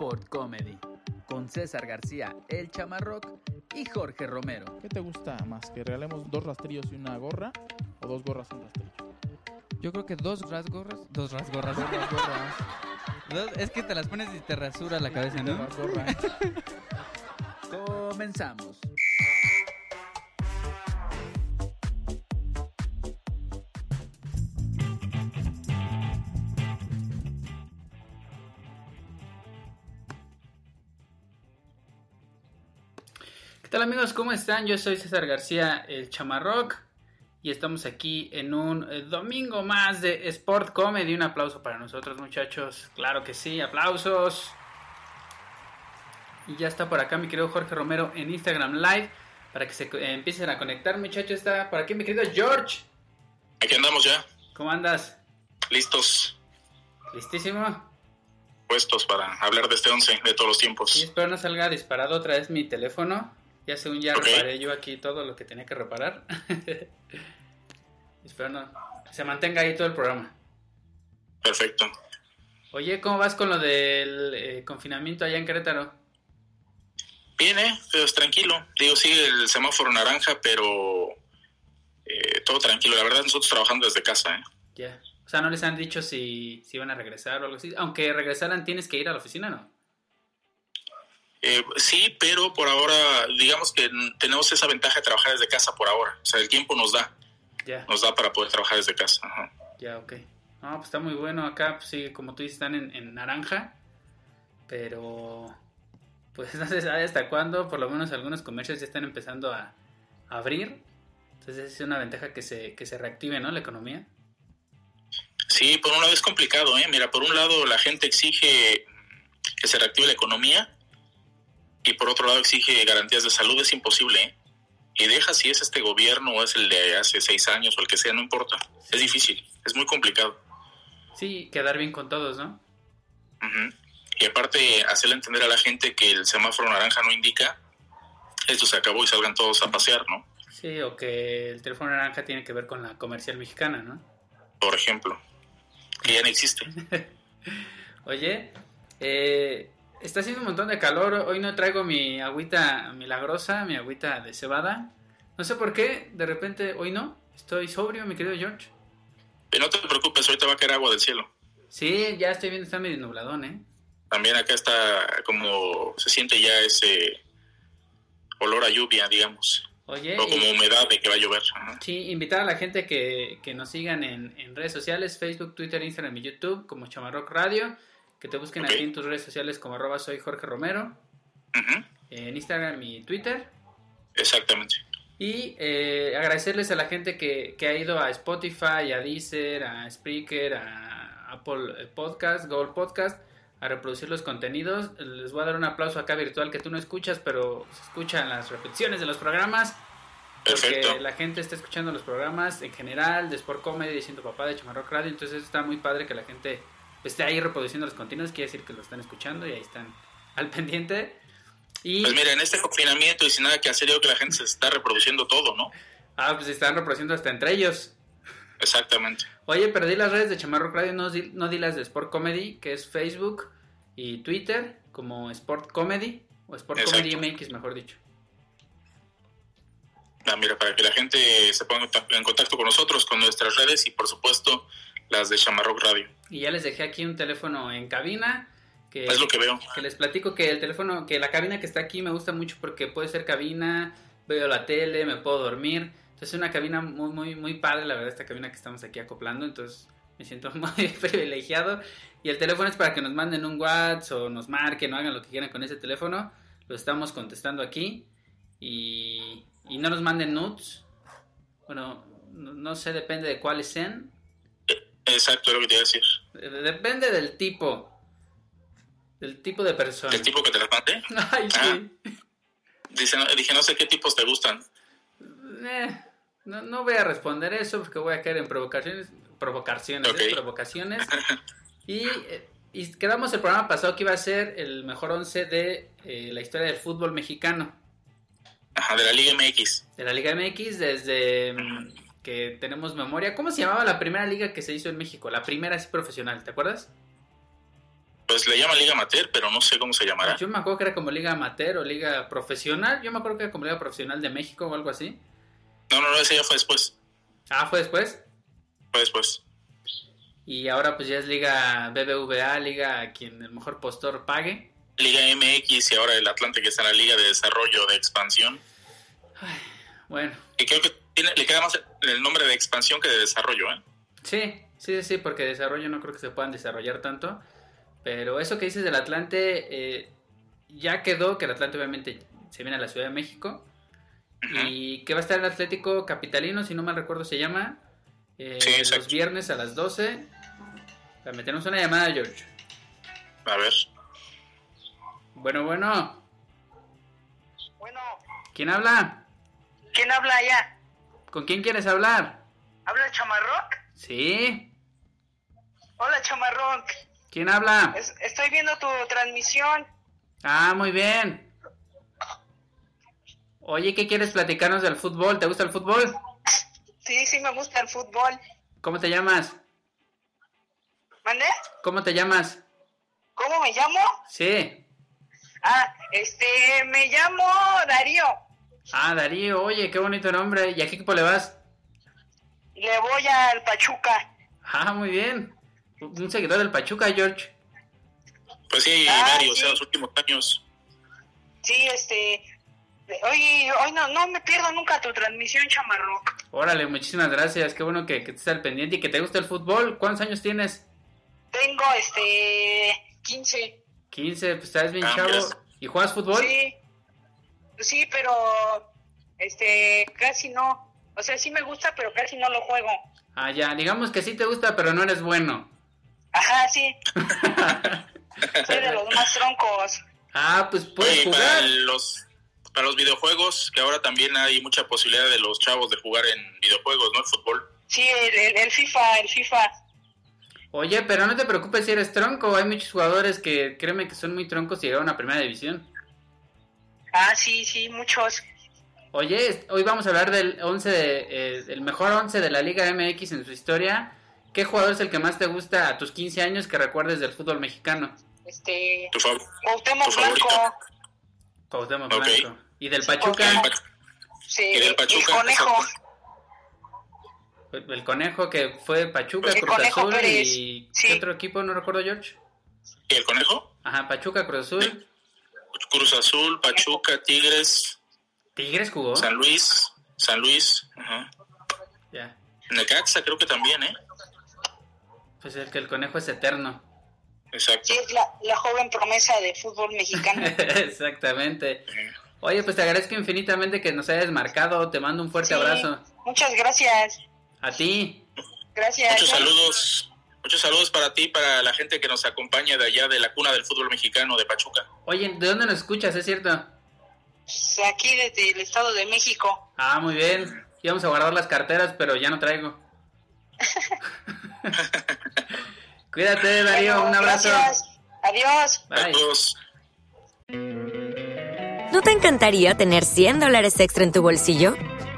Sport Comedy con César García, El Chamarroc y Jorge Romero. ¿Qué te gusta más? ¿Que regalemos dos rastrillos y una gorra? ¿O dos gorras y un rastrillo? Yo creo que dos rasgorras. Dos rasgorras. Dos gorras. Dos- es que te las pones y te rasura la cabeza, ¿no? Comenzamos. ¿Qué tal amigos? ¿Cómo están? Yo soy César García, el Chamarroc. Y estamos aquí en un eh, domingo más de Sport Comedy. Un aplauso para nosotros, muchachos. Claro que sí, aplausos. Y ya está por acá mi querido Jorge Romero en Instagram Live. Para que se eh, empiecen a conectar, muchachos. Está por aquí mi querido George. Aquí andamos ya, ¿Cómo andas? listos, ¿Listísimo? puestos para hablar de este 11 de todos los Y tiempos. espero no salga disparado otra vez mi teléfono. Ya según ya Ok. reparé yo aquí todo lo que tenía que reparar. espero no. Se mantenga ahí todo el programa. Perfecto. Oye, ¿cómo vas con lo del eh, confinamiento allá en Querétaro? Bien, ¿eh? Pues tranquilo. Digo, sí, el semáforo naranja, pero eh, todo tranquilo. La verdad, nosotros trabajando desde casa, ¿eh? Ya. O sea, no les han dicho si, si van a regresar o algo así. Aunque regresaran, tienes que ir a la oficina, ¿no? Eh, sí, pero por ahora, digamos que tenemos esa ventaja de trabajar desde casa por ahora. O sea, el tiempo nos da, nos da para poder trabajar desde casa. Ya, ok. No, pues está muy bueno. Acá, pues sí, como tú dices, están en, en naranja. Pero, pues no se sabe hasta cuándo. Por lo menos algunos comercios ya están empezando a, a abrir. Entonces es una ventaja que se, que se reactive, ¿no? La economía. Sí, por un lado es complicado, ¿eh? Mira, por un lado la gente exige que se reactive la economía y por otro lado exige garantías de salud, es imposible, ¿eh? Y deja si es este gobierno o es el de hace seis años o el que sea, no importa. Es difícil, es muy complicado. Sí, quedar bien con todos, ¿no? Y aparte, hacerle entender a la gente que el semáforo naranja no indica, esto se acabó y salgan todos a pasear, ¿no? Sí, o que el teléfono naranja tiene que ver con la comercial mexicana, ¿no? Por ejemplo, que ya no existe. Oye, eh, está haciendo un montón de calor. Hoy no traigo mi agüita milagrosa, mi agüita de cebada. No sé por qué, de repente hoy no. Estoy sobrio, mi querido George. Pero no te preocupes, ahorita va a caer agua del cielo. Sí, ya estoy viendo, está medio nubladón, ¿eh? También acá está como se siente ya ese olor a lluvia, digamos. Oye, O como y- humedad de que va a llover. Ajá. sí, invitar a la gente que, que nos sigan en, en redes sociales, Facebook, Twitter, Instagram y YouTube, como Chamarrock Radio. Que te busquen aquí en tus redes sociales como arroba soy Jorge Romero, en Instagram y Twitter. Exactamente. Y eh, agradecerles a la gente que, que ha ido a Spotify, a Deezer, a Spreaker, a Apple Podcast, Google Podcast, a reproducir los contenidos. Les voy a dar un aplauso acá virtual que tú no escuchas, pero se escuchan las repeticiones de los programas. Porque Perfecto. la gente está escuchando los programas en general, de Sport Comedy, diciendo papá de Chamarrock Radio. Entonces está muy padre que la gente esté ahí reproduciendo los contenidos. Quiere decir que lo están escuchando y ahí están al pendiente. Y Pues mira, en este confinamiento y sin nada que hacer, yo creo que la gente se está reproduciendo todo, ¿no? ah, pues están reproduciendo hasta entre ellos. Exactamente. Oye, pero di las redes de Chamarrock Radio, no di, no di las de Sport Comedy, que es Facebook y Twitter, como Sport Comedy, o Sport Exacto. Comedy MX, mejor dicho. Ah, mira, para que la gente se ponga en contacto con nosotros, con nuestras redes y por supuesto las de Chamarrock Radio. Y ya les dejé aquí un teléfono en cabina. Que, Es lo que veo. que les platico que el teléfono, que la cabina que está aquí me gusta mucho porque puede ser cabina, veo la tele, me puedo dormir. Entonces es una cabina muy, muy, muy padre, la verdad, esta cabina que estamos aquí acoplando. Entonces me siento muy privilegiado. Y el teléfono es para que nos manden un WhatsApp o nos marquen o hagan lo que quieran con ese teléfono. Lo estamos contestando aquí. Y, y no nos manden nudes. Bueno, no, no sé, depende de cuáles sean. Exacto, es lo que te iba a decir. Depende del tipo. Del tipo de persona. El tipo que te las mandé. Ay, sí. Dice, no- dije, no sé qué tipos te gustan. Eh, no, no voy a responder eso porque voy a caer en provocaciones. Provocaciones. ¿eh? Provocaciones. Y, eh, y quedamos el programa pasado que iba a ser el mejor once de eh, la historia del fútbol mexicano. Ajá, de la Liga MX. De la Liga MX desde mm, que tenemos memoria. ¿Cómo se llamaba la primera liga que se hizo en México? La primera así profesional, ¿te acuerdas? Pues le llaman Liga Amateur, pero no sé cómo se llamará. Yo me acuerdo que era como liga amateur o liga profesional. Yo me acuerdo que era como liga profesional de México o algo así. No, no, no, ese ya fue después. Ah, fue después. Fue después. Y ahora pues ya es liga BBVA, liga quien el mejor postor pague. Liga MX y ahora el Atlante que está en la Liga de Desarrollo de Expansión. Bueno, Y creo que tiene, le queda más el nombre de expansión que de desarrollo, ¿eh? sí, sí, sí, porque desarrollo no creo que se puedan desarrollar tanto. Pero eso que dices del Atlante, eh, ya quedó que el Atlante obviamente se viene a la Ciudad de México. Y que va a estar el Atlético Capitalino, si no mal recuerdo se llama. eh, Sí, exacto. los viernes a las 12. Para meternos una llamada, George. A ver. Bueno, bueno. Bueno, ¿Quién habla? ¿quién habla allá? ¿Con quién quieres hablar? ¿Habla el Chamarroc? Sí. Hola, Chamarroc. ¿Quién habla? Es- estoy viendo tu transmisión. Ah, muy bien. Oye, ¿qué quieres platicarnos del fútbol? ¿Te gusta el fútbol? Sí, sí me gusta el fútbol. ¿Cómo te llamas? ¿Mande? ¿Cómo te llamas? ¿Cómo me llamo? Sí. Ah, este, me llamo Darío. Ah, Darío, oye, qué bonito nombre. ¿Y a qué equipo le vas? Le voy al Pachuca. Ah, muy bien. Un seguidor del Pachuca, George. Pues sí, Ah, varios, sí. en los últimos años. Sí, este... Oye, hoy no, no me pierdo nunca tu transmisión, Chamarroc. Órale, muchísimas gracias. Qué bueno que, que estés al pendiente y que te gusta el fútbol. ¿Cuántos años tienes? Tengo, este, 15. 15, pues estás bien Ah, chavo. ¿Y juegas fútbol? Sí, sí, pero, este, casi no. O sea, sí me gusta, pero casi no lo juego. Ah, ya. Digamos que sí te gusta, pero no eres bueno. Ajá, sí. Soy de los más troncos. ah, pues puedes Oye, jugar. para los, para los videojuegos, que ahora también hay mucha posibilidad de los chavos de jugar en videojuegos, ¿no? El fútbol. Sí, el, el- el FIFA, el FIFA. Oye, pero no te preocupes si eres tronco. Hay muchos jugadores que créeme que son muy troncos y llegaron a primera división. Ah, sí, sí, muchos. Oye, hoy vamos a hablar del 11 de, eh, el mejor 11 de la Liga MX en su historia. ¿Qué jugador es el que más te gusta a tus 15 años que recuerdes del fútbol mexicano? Este, Tu, fav- Cuauhtémoc tu. Blanco. Cuauhtémoc. Blanco. ¿Y del Pachuca? El Sí, Y del el Pachuca, conejo. exacto. El Conejo que fue Pachuca, El Cruz Conejo Azul Pérez. y... Sí. ¿Qué otro equipo? No recuerdo, George. ¿Y el conejo? Ajá, Pachuca, Cruz Azul. Cruz Azul, Pachuca, Tigres, Tigres jugó. San Luis, San Luis, ajá. Ya. Necaxa creo que también, ¿eh? Pues el que el Conejo es eterno. Exacto. Sí, es la, la joven promesa de fútbol mexicano. Exactamente. Oye, pues te agradezco infinitamente que nos hayas marcado. Te mando un fuerte Sí, abrazo. Muchas gracias. A ti. Gracias. Muchos saludos, muchos saludos para ti, para la gente que nos acompaña de allá de la cuna del fútbol mexicano de Pachuca. Oye, ¿de dónde nos escuchas? ¿Es cierto? Aquí desde el Estado de México. Ah, muy bien. Íbamos a guardar las carteras, pero ya no traigo. Cuídate, Darío. Bueno, un abrazo. Gracias. Adiós. Saludos. ¿No te encantaría tener 100 dólares extra en tu bolsillo?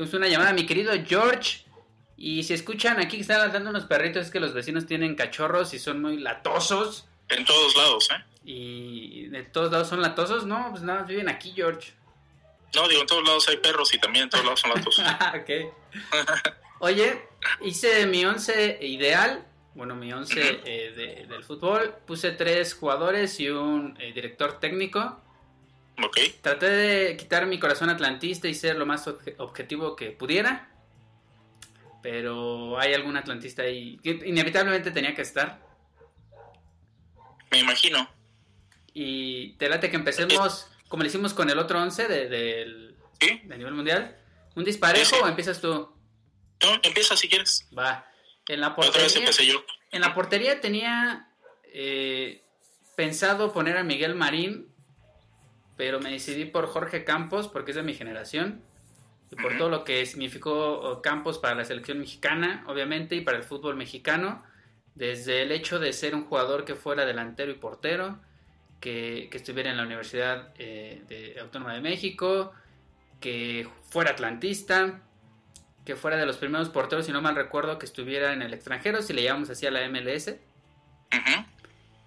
Tenemos una llamada, mi querido George. Y si escuchan aquí que están ladrando unos perritos, es que los vecinos tienen cachorros y son muy latosos. En todos lados, ¿eh? Y de todos lados son latosos. No, pues nada, más viven aquí, George. No, digo, en todos lados hay perros y también en todos lados son latosos. Ah, ok. Oye, hice mi once ideal. Bueno, mi once eh, de- del fútbol. Puse tres jugadores y un eh, director técnico. Ok. Traté de quitar mi corazón atlantista y ser lo más obje- objetivo que pudiera. Pero hay algún atlantista ahí que inevitablemente tenía que estar. Me imagino. Y te late que empecemos como le hicimos con el otro 11 de, del ¿Sí? de nivel mundial. ¿Un disparejo Sí, o empiezas tú? No, empieza si quieres. Va. En la Otra vez portería, empecé yo. en la portería tenía eh, pensado poner a Miguel Marín, pero me decidí por Jorge Campos porque es de mi generación y por todo lo que significó Campos para la selección mexicana, obviamente, y para el fútbol mexicano, desde el hecho de ser un jugador que fuera delantero y portero, que, que estuviera en la Universidad eh, de Autónoma de México, que fuera atlantista, que fuera de los primeros porteros, si no mal recuerdo, que estuviera en el extranjero, si le llamamos así a la MLS, Ujú.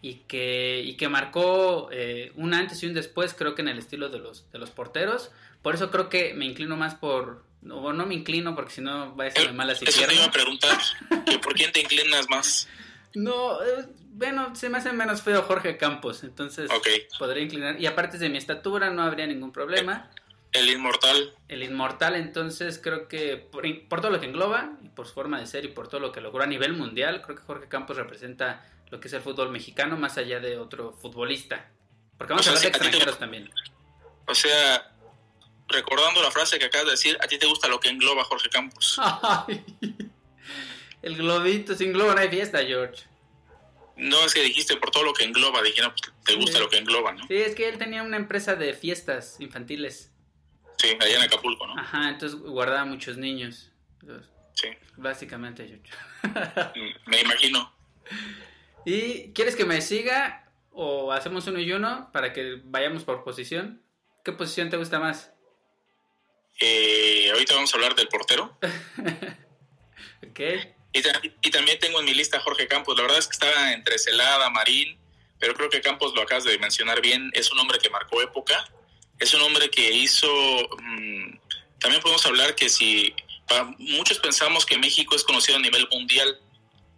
Y que, y que marcó eh, un antes y un después, creo que en el estilo de los, de los porteros. Por eso creo que me inclino más por... O no me inclino porque si no va a ser mal así Eso te iba a preguntar. que ¿Por quién te inclinas más? No, eh, bueno, se me hace menos feo Jorge Campos, entonces podría inclinar. Y aparte de mi estatura no habría ningún problema. El inmortal. El inmortal, entonces creo que por, por todo lo que engloba, y por su forma de ser y por todo lo que logró a nivel mundial, creo que Jorge Campos representa lo que es el fútbol mexicano más allá de otro futbolista. Porque vamos O a hablar de te- extranjeros también. O sea, recordando la frase que acabas de decir, a ti te gusta lo que engloba Jorge Campos. Ay, el globito, sin globo no hay fiesta, George. No es que dijiste por todo lo que engloba, dije, no, pues te gusta Sí. lo que engloba, ¿no? Sí, es que él tenía una empresa de fiestas infantiles. Sí, allá en Acapulco, ¿no? Ajá, entonces guardaba muchos niños. Sí, Básicamente, George. mm, me imagino. ¿Y quieres que me siga o hacemos uno y uno para que vayamos por posición? ¿Qué posición te gusta más? Eh, ahorita vamos a hablar del portero. Ok. Y, ta- y también tengo en mi lista a Jorge Campos. La verdad es que estaba entre Celada, Marín, pero creo que Campos lo acabas de mencionar bien. Es un hombre que marcó época. Es un hombre que hizo... mm, también podemos hablar que si... pa- muchos pensamos que México es conocido a nivel mundial.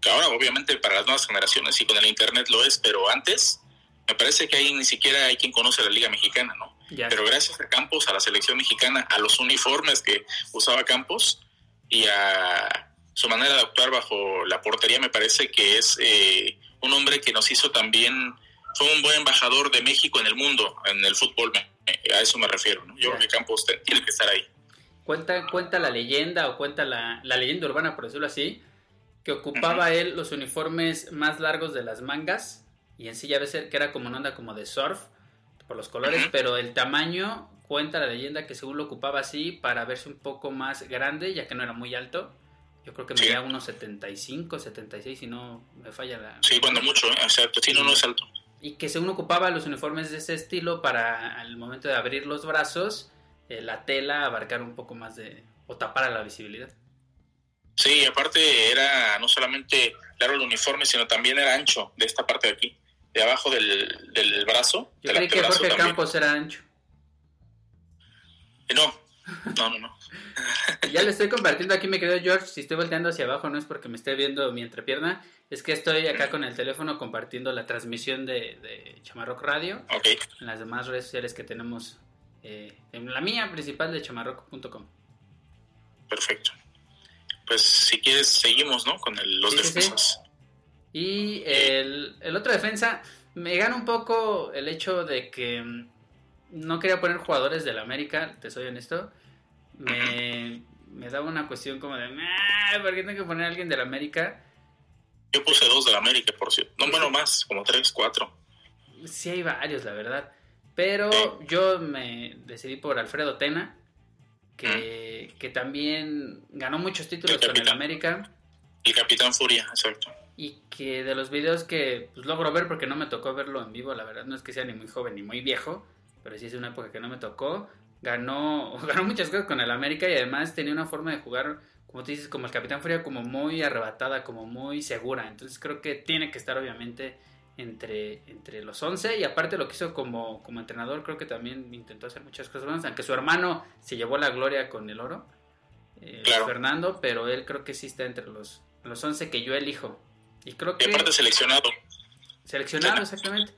Que ahora obviamente para las nuevas generaciones y con el Internet lo es, pero antes me parece que ahí ni siquiera hay quien conoce la Liga Mexicana, ¿no? Ya. Pero gracias a Campos, a la selección mexicana, a los uniformes que usaba Campos y a su manera de actuar bajo la portería, me parece que es eh, un hombre que nos hizo también, fue un buen embajador de México en el mundo, en el fútbol, me- me- a eso me refiero. ¿no? Yo Ya. creo que Campos tiene que estar ahí. Cuenta, cuenta la leyenda o cuenta la, la leyenda urbana, por decirlo así, que ocupaba él los uniformes más largos de las mangas y en sí ya ves que era como una onda como de surf por los colores, pero el tamaño cuenta la leyenda que según lo ocupaba así para verse un poco más grande, ya que no era muy alto. Yo creo que Sí. medía unos 75, 76, si no me falla la... Sí, cuando mucho, ¿eh? exacto. Sí, no, no es alto. Y que según ocupaba los uniformes de ese estilo para al momento de abrir los brazos, eh, la tela abarcar un poco más de... o tapar la visibilidad. Sí, aparte era no solamente largo el uniforme, sino también era ancho de esta parte de aquí, de abajo del, del brazo. Yo del creí que Jorge también. Campos era ancho. Eh, No, no, no, no. Ya le estoy compartiendo aquí, mi querido George. Si estoy volteando hacia abajo, no es porque me esté viendo mi entrepierna. Es que estoy acá con el teléfono compartiendo la transmisión de, de Chamarrock Radio Ok, en las demás redes sociales que tenemos. eh, en la mía principal de chamarrock.com. perfecto. Pues si quieres, seguimos, ¿no? Con el- los Sí, sí, sí. defensas. Y el, el otro defensa, me gana un poco el hecho de que mm, no quería poner jugadores del América, te soy honesto. Me, me daba una cuestión como de, "Ah, ¿por qué tengo que poner a alguien del América? Yo puse dos de la América, por cierto. No, bueno, más, como tres, cuatro. Sí hay varios, la verdad. Pero yo me decidí por Alfredo Tena, que, que también ganó muchos títulos El con el. América. El Capitán Furia, exacto. Y que de los videos que pues, logro ver, porque no me tocó verlo en vivo, la verdad, no es que sea ni muy joven ni muy viejo, pero sí es una época que no me tocó. Ganó, ganó muchas cosas con el América y además tenía una forma de jugar, como tú dices, como el Capitán Furia, como muy arrebatada, como muy segura. Entonces creo que tiene que estar obviamente entre, entre los 11 y aparte lo que hizo como, como entrenador creo que también intentó hacer muchas cosas buenas, aunque su hermano se llevó la gloria con el oro, eh, Claro. Fernando, pero él creo que sí está entre los, los 11 que yo elijo. Y creo Y que... aparte seleccionado. Seleccionado, exactamente.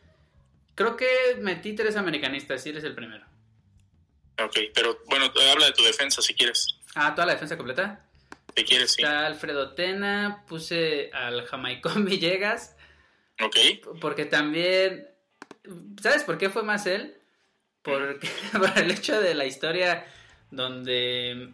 Creo que metí tres americanistas, y eres el primero. Ok, pero bueno, habla de tu defensa si quieres. Ah, toda la defensa completa. Si quieres, sí. Está Alfredo Tena, puse al Jamaicón Villegas, Ok, porque también... ¿Sabes por qué fue más él? Porque, por el hecho de la historia donde...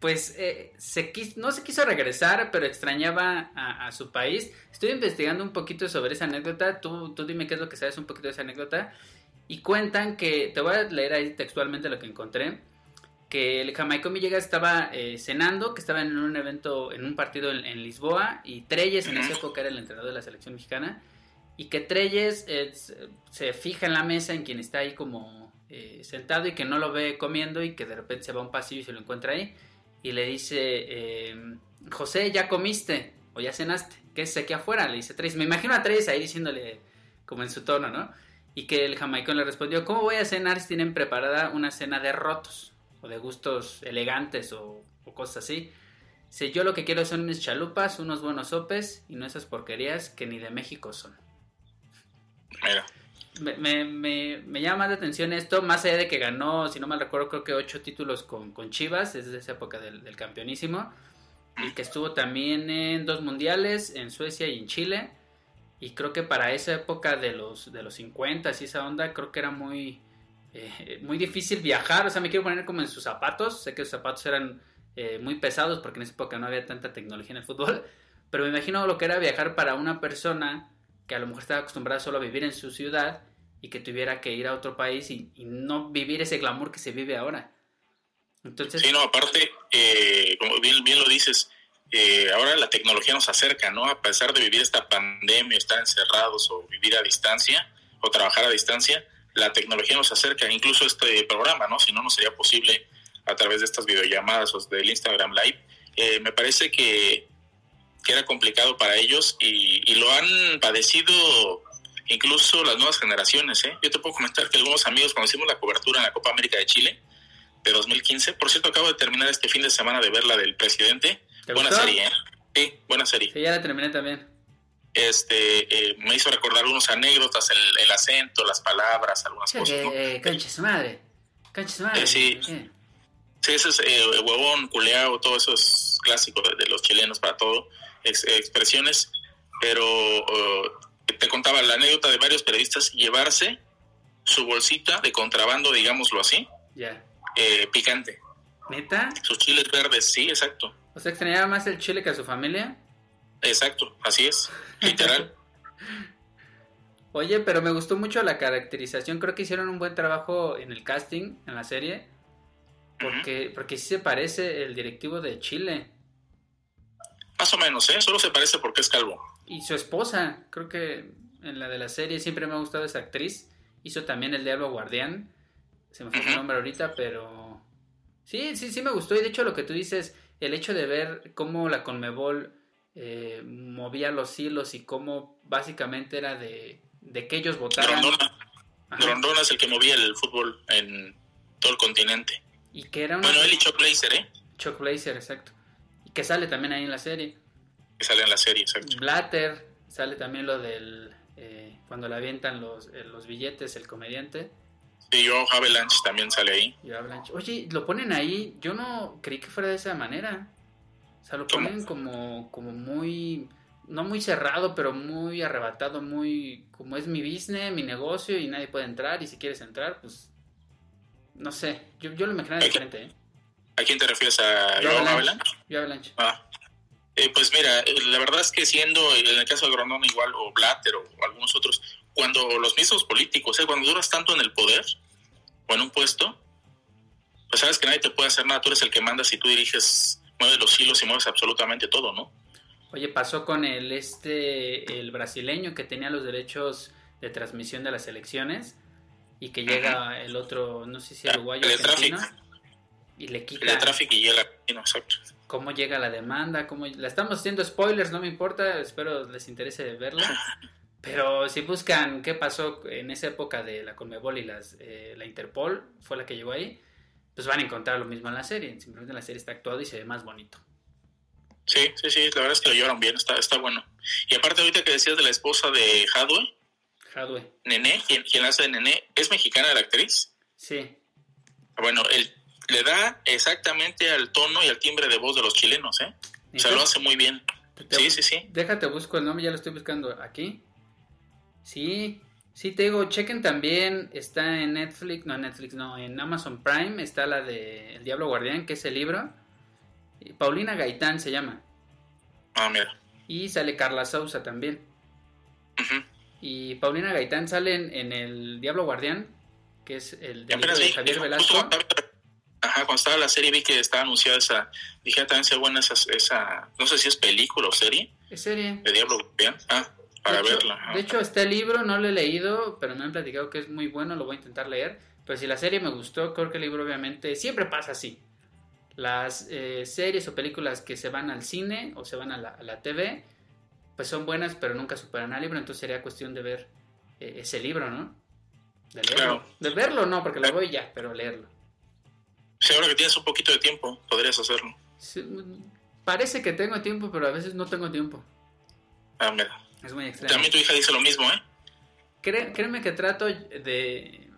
Pues eh, se quis- no se quiso regresar, pero extrañaba a, a su país. Estoy investigando un poquito sobre esa anécdota. Tú, tú dime qué es lo que sabes un poquito de esa anécdota. Y cuentan que, te voy a leer ahí textualmente lo que encontré, que el Jamaico Villegas estaba eh, cenando, que estaba en un evento, en un partido en, en Lisboa, y Treyes en esa época era el entrenador de la selección mexicana, y que Treyes eh, se- fija en la mesa en quien está ahí como eh, sentado y que no lo ve comiendo y que de repente se va a un pasillo y se lo encuentra ahí, y le dice, eh, José, ¿ya comiste? ¿O ya cenaste? ¿Qué es aquí afuera? Le dice Treyes. Me imagino a Treyes ahí diciéndole como en su tono, ¿no? Y que el jamaicón le respondió, ¿cómo voy a cenar si tienen preparada una cena de rotos? O de gustos elegantes o, o cosas así. Si yo lo que quiero son mis chalupas, unos buenos sopes y no esas porquerías que ni de México son. mira. Me, me, me, me llama más la atención esto, más allá de que ganó, si no mal recuerdo, creo que ocho títulos con, con Chivas, desde esa época del, del campeonísimo, y que estuvo también en dos mundiales, en Suecia y en Chile, y creo que para esa época de los, de los 50 y esa onda, creo que era muy, eh, muy difícil viajar, o sea, me quiero poner como en sus zapatos, sé que sus zapatos eran eh, muy pesados porque en esa época no había tanta tecnología en el fútbol, pero me imagino lo que era viajar para una persona que a lo mejor estaba acostumbrada solo a vivir en su ciudad y que tuviera que ir a otro país y, y no vivir ese glamour que se vive ahora. Entonces, Sí, no, aparte, eh, como bien, bien lo dices, eh, ahora la tecnología nos acerca, ¿no? A pesar de vivir esta pandemia, estar encerrados o vivir a distancia o trabajar a distancia, la tecnología nos acerca, incluso este programa, ¿no? Si no, no sería posible a través de estas videollamadas o del Instagram Live. Eh, me parece que, que era complicado para ellos y, y lo han padecido incluso las nuevas generaciones, ¿eh? Yo te puedo comentar que algunos amigos, cuando hicimos la cobertura en la Copa América de Chile, de 2015. Por cierto, acabo de terminar este fin de semana de ver la del presidente. ¿Te Buena gustó? serie, ¿eh? Sí, buena serie. sí, ya la terminé también. Este, eh, me hizo recordar algunas anécdotas, el, el acento, las palabras, algunas cosas, ¿no? Eh, concha su madre. Concha su madre. Eh, sí. Sí, ese es eh, huevón, culeado, todo eso es clásico de, de los chilenos para todo, ex- expresiones. Pero eh, te contaba la anécdota de varios periodistas llevarse su bolsita de contrabando, digámoslo así, Ya. eh, picante. ¿Neta? Sus chiles verdes, sí, exacto. O sea, extrañaba más el chile que a su familia. Exacto, así es, literal. Oye, pero me gustó mucho la caracterización. Creo que hicieron un buen trabajo en el casting, en la serie. Porque, porque sí se parece el directivo de Chile. Más o menos, ¿eh? Solo se parece porque es calvo. Y su esposa, creo que en la de la serie siempre me ha gustado esa actriz. Hizo también el Diablo Guardián. Se me fue su Ujú. nombre ahorita, pero... Sí, sí, sí me gustó. Y de hecho lo que tú dices, el hecho de ver cómo la Conmebol eh, movía los hilos y cómo básicamente era de, de que ellos votaran. Grondona. Ajá. Grondona es el que movía el fútbol en todo el continente. Y que era una... Bueno, él y Chuck Blazer, ¿eh? Chuck Blazer, exacto. Y que sale también ahí en la serie. Que sale en la serie, exacto. Blatter, sale también lo del... eh, cuando le avientan los, eh, los billetes, el comediante. Y Joe Havelange también sale ahí. Y Avalanche. Oye, lo ponen ahí. Yo no creí que fuera de esa manera. O sea, lo ponen como, como muy. No muy cerrado, pero muy arrebatado, muy. Como es mi business, mi negocio y nadie puede entrar. Y si quieres entrar, pues. No sé. Yo, yo lo Aquí. diferente, ¿eh? ¿A quién te refieres? ¿A Yo Avalanche. Yo Avalanche. Ah. Eh, pues mira, eh, la verdad es que siendo, en el caso de Grondona igual, o Blatter, o algunos otros, cuando los mismos políticos, eh, cuando duras tanto en el poder, o en un puesto, pues sabes que nadie te puede hacer nada, tú eres el que mandas y tú diriges, mueves los hilos y mueves absolutamente todo, ¿no? Oye, pasó con el este el brasileño que tenía los derechos de transmisión de las elecciones y que llega el otro, no sé si uruguayo El argentino y le El quita Traffic y el argentino, exacto. cómo llega la demanda, cómo la estamos haciendo spoilers, no me importa, espero les interese verla. Pero si buscan qué pasó en esa época de la Conmebol y las, eh, la Interpol, fue la que llegó ahí, pues van a encontrar lo mismo en la serie. Simplemente la serie está actuada y se ve más bonito. Sí, sí, sí, la verdad es que lo llevaron bien, está, está bueno. Y aparte ahorita que decías de la esposa de Hadwe, Hadwe, Nené, quien, hace de Nené, ¿es mexicana la actriz? sí. Bueno, él le da exactamente al tono y al timbre de voz de los chilenos, ¿eh? O sea, lo hace muy bien. Te- Sí, sí, sí. Déjate, busco el nombre, ya lo estoy buscando aquí. Sí, sí, te digo, chequen también, está en Netflix, no en Netflix, no, en Amazon Prime está la de El Diablo Guardián, que es el libro. Paulina Gaitán se llama. Ah, mira. Y sale Carla Sousa también. Y Paulina Gaitán sale en, en El Diablo Guardián, que es el apenas de vi, Javier Velasco. Ajá, cuando estaba la serie vi que estaba anunciada esa, dije "Ah, también sea buena esa, esa, no sé si es película o serie, Es serie. de Diablo Guardián. Ah, para de hecho, verla. De hecho, este libro no lo he leído, pero me han platicado que es muy bueno, lo voy a intentar leer. Pero si la serie me gustó, creo que el libro obviamente siempre pasa así. Las eh, series o películas que se van al cine o se van a la, a la TV, pues son buenas, pero nunca superan al libro. Entonces sería cuestión de ver eh, ese libro, ¿no? De leerlo. Claro. De verlo no, porque lo voy ya, pero leerlo. Sí, ahora que tienes un poquito de tiempo, podrías hacerlo. Sí, parece que tengo tiempo, pero a veces no tengo tiempo. Ah, mira. Es muy extraño. También tu hija dice lo mismo, ¿eh? Cré- créeme que trato de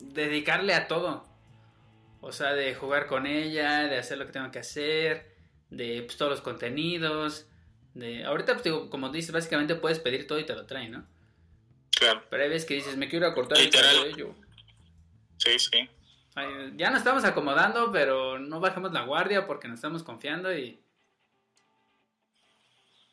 dedicarle a todo. O sea, de jugar con ella, de hacer lo que tengo que hacer, de pues, todos los contenidos. De... Ahorita, pues, digo, como dices, básicamente puedes pedir todo y te lo traen, ¿no? Claro. Pero hay veces que dices, me quiero ir a cortar el cabello. Sí, sí. Ay, ya nos estamos acomodando, pero no bajemos la guardia porque nos estamos confiando y...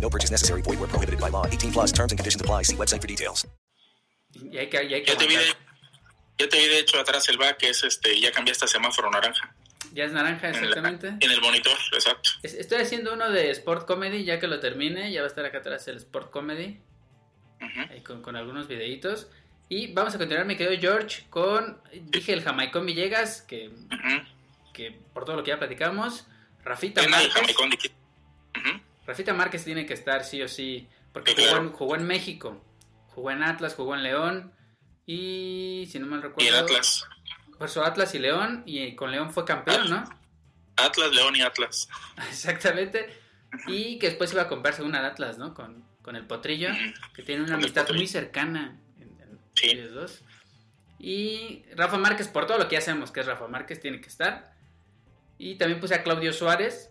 No purchase necessary. Void where prohibited by law. 18 plus terms and conditions apply. See website for details. y hay que, y hay que Ya te vi de, ya te vi de hecho atrás el back, que es este, ya cambiaste a semáforo naranja. Ya es naranja, En, la- exactamente. en el monitor, exacto. Es- Estoy haciendo uno de Sport Comedy, ya que lo termine, ya va a estar acá atrás el Sport Comedy, Ujú. ahí con, con algunos videitos. Y vamos a continuar, me quedo George, con, dije el Jamaicón Villegas, que, Ujú. que por todo lo que ya platicamos, Rafita Márquez. Jamaicón de-. Rafita Márquez tiene que estar sí o sí, porque Sí, jugó, claro. en, jugó en México, jugó en Atlas, jugó en León, y si no mal Y recuerdo... el Atlas. Por eso Atlas y León, y con León fue campeón, ¿no? Atlas, León y Atlas. Exactamente. Y que después iba a comprarse una de Atlas, ¿no? Con, con el potrillo, que tiene una amistad muy cercana en- en Sí. ellos dos. Y Rafa Márquez, por todo lo que ya sabemos que es Rafa Márquez, tiene que estar. Y también puse a Claudio Suárez.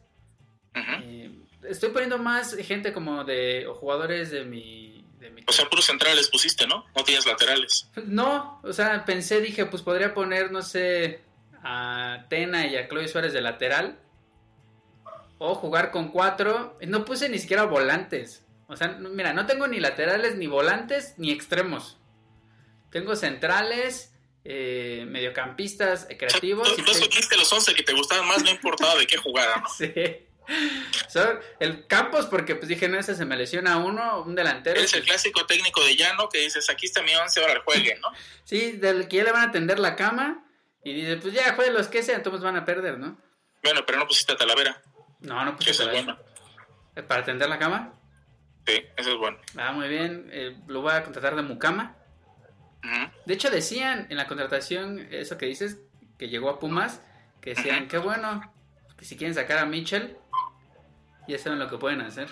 Eh, estoy poniendo más gente como de, o jugadores de mi, de mi O sea, puros centrales pusiste, ¿no? No tienes laterales. No, o sea, pensé, dije, pues podría poner, no sé, a Tena y a Chloe Suárez de lateral. O jugar con cuatro. No puse ni siquiera volantes. O sea, no- mira, no tengo ni laterales, ni volantes, ni extremos. Tengo centrales, eh, mediocampistas creativos. Tú, y tú te- escogiste los 11 que te gustaban más, no importaba de qué jugara, ¿no? Sí. El Campos, porque pues dije, no, ese se me lesiona uno, un delantero. Eres el clásico técnico de llano que dices, aquí está mi 11, ahora jueguen, ¿no? Sí, del que ya le van a tender la cama. Y dice, pues ya, jueguen los que sean, entonces van a perder, ¿no? Bueno, pero no pusiste a Talavera, No, no eso es Talavera. ¿Para tender la cama? Sí, eso es bueno. Ah, muy bien. eh, lo voy a contratar de Mucama. De hecho, decían en la contratación, eso que dices, que llegó a Pumas, que decían, qué bueno, que si quieren sacar a Mitchell, ya saben lo que pueden hacer.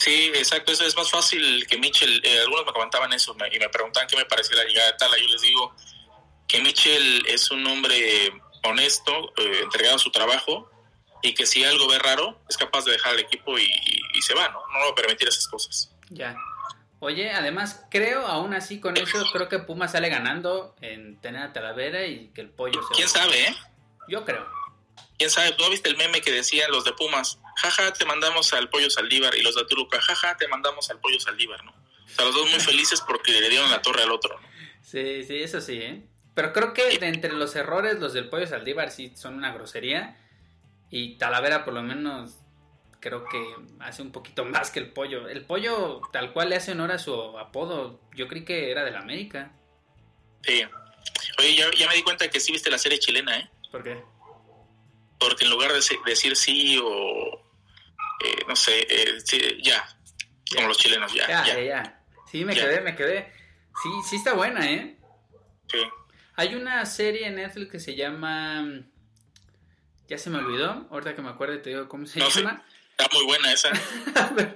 Sí, exacto, eso es más fácil que Mitchell. eh, algunos me comentaban eso me- y me preguntaban qué me parecía la llegada de Tala. Yo les digo que Mitchell es un hombre honesto, eh, entregado a su trabajo y que si algo ve raro es capaz de dejar el equipo y, y se va, ¿no? No va a permitir esas cosas. Ya. Oye, además, creo, aún así con eso, creo que Puma sale ganando en tener a Talavera y que el pollo se... ¿Quién sabe, eh? Yo creo. ¿Quién sabe? ¿Tú viste el meme que decían los de Pumas? Jaja, te mandamos al pollo Saldívar. Y los de Toluca, jaja, te mandamos al pollo Saldívar, ¿no? O sea, los dos muy felices porque le dieron la torre al otro, ¿no? Sí, sí, eso sí, ¿eh? Pero creo que de entre los errores, los del pollo Saldívar sí son una grosería. Y Talavera por lo menos creo que hace un poquito más que el pollo. El pollo tal cual le hace honor a su apodo. Yo creí que era del América. Sí. Oye, ya, ya me di cuenta que sí viste la serie chilena, ¿eh? ¿Por qué? Porque en lugar de decir sí o... eh, no sé, eh, sí, ya. Como los chilenos, ya, Ya, ya. ya. Sí, me Ya. quedé, me quedé. Sí, sí está buena, ¿eh? Sí. Hay una serie en Netflix que se llama... Ya se me olvidó. Ahorita que me acuerde te digo cómo se No llama. Está muy buena esa. Está Pero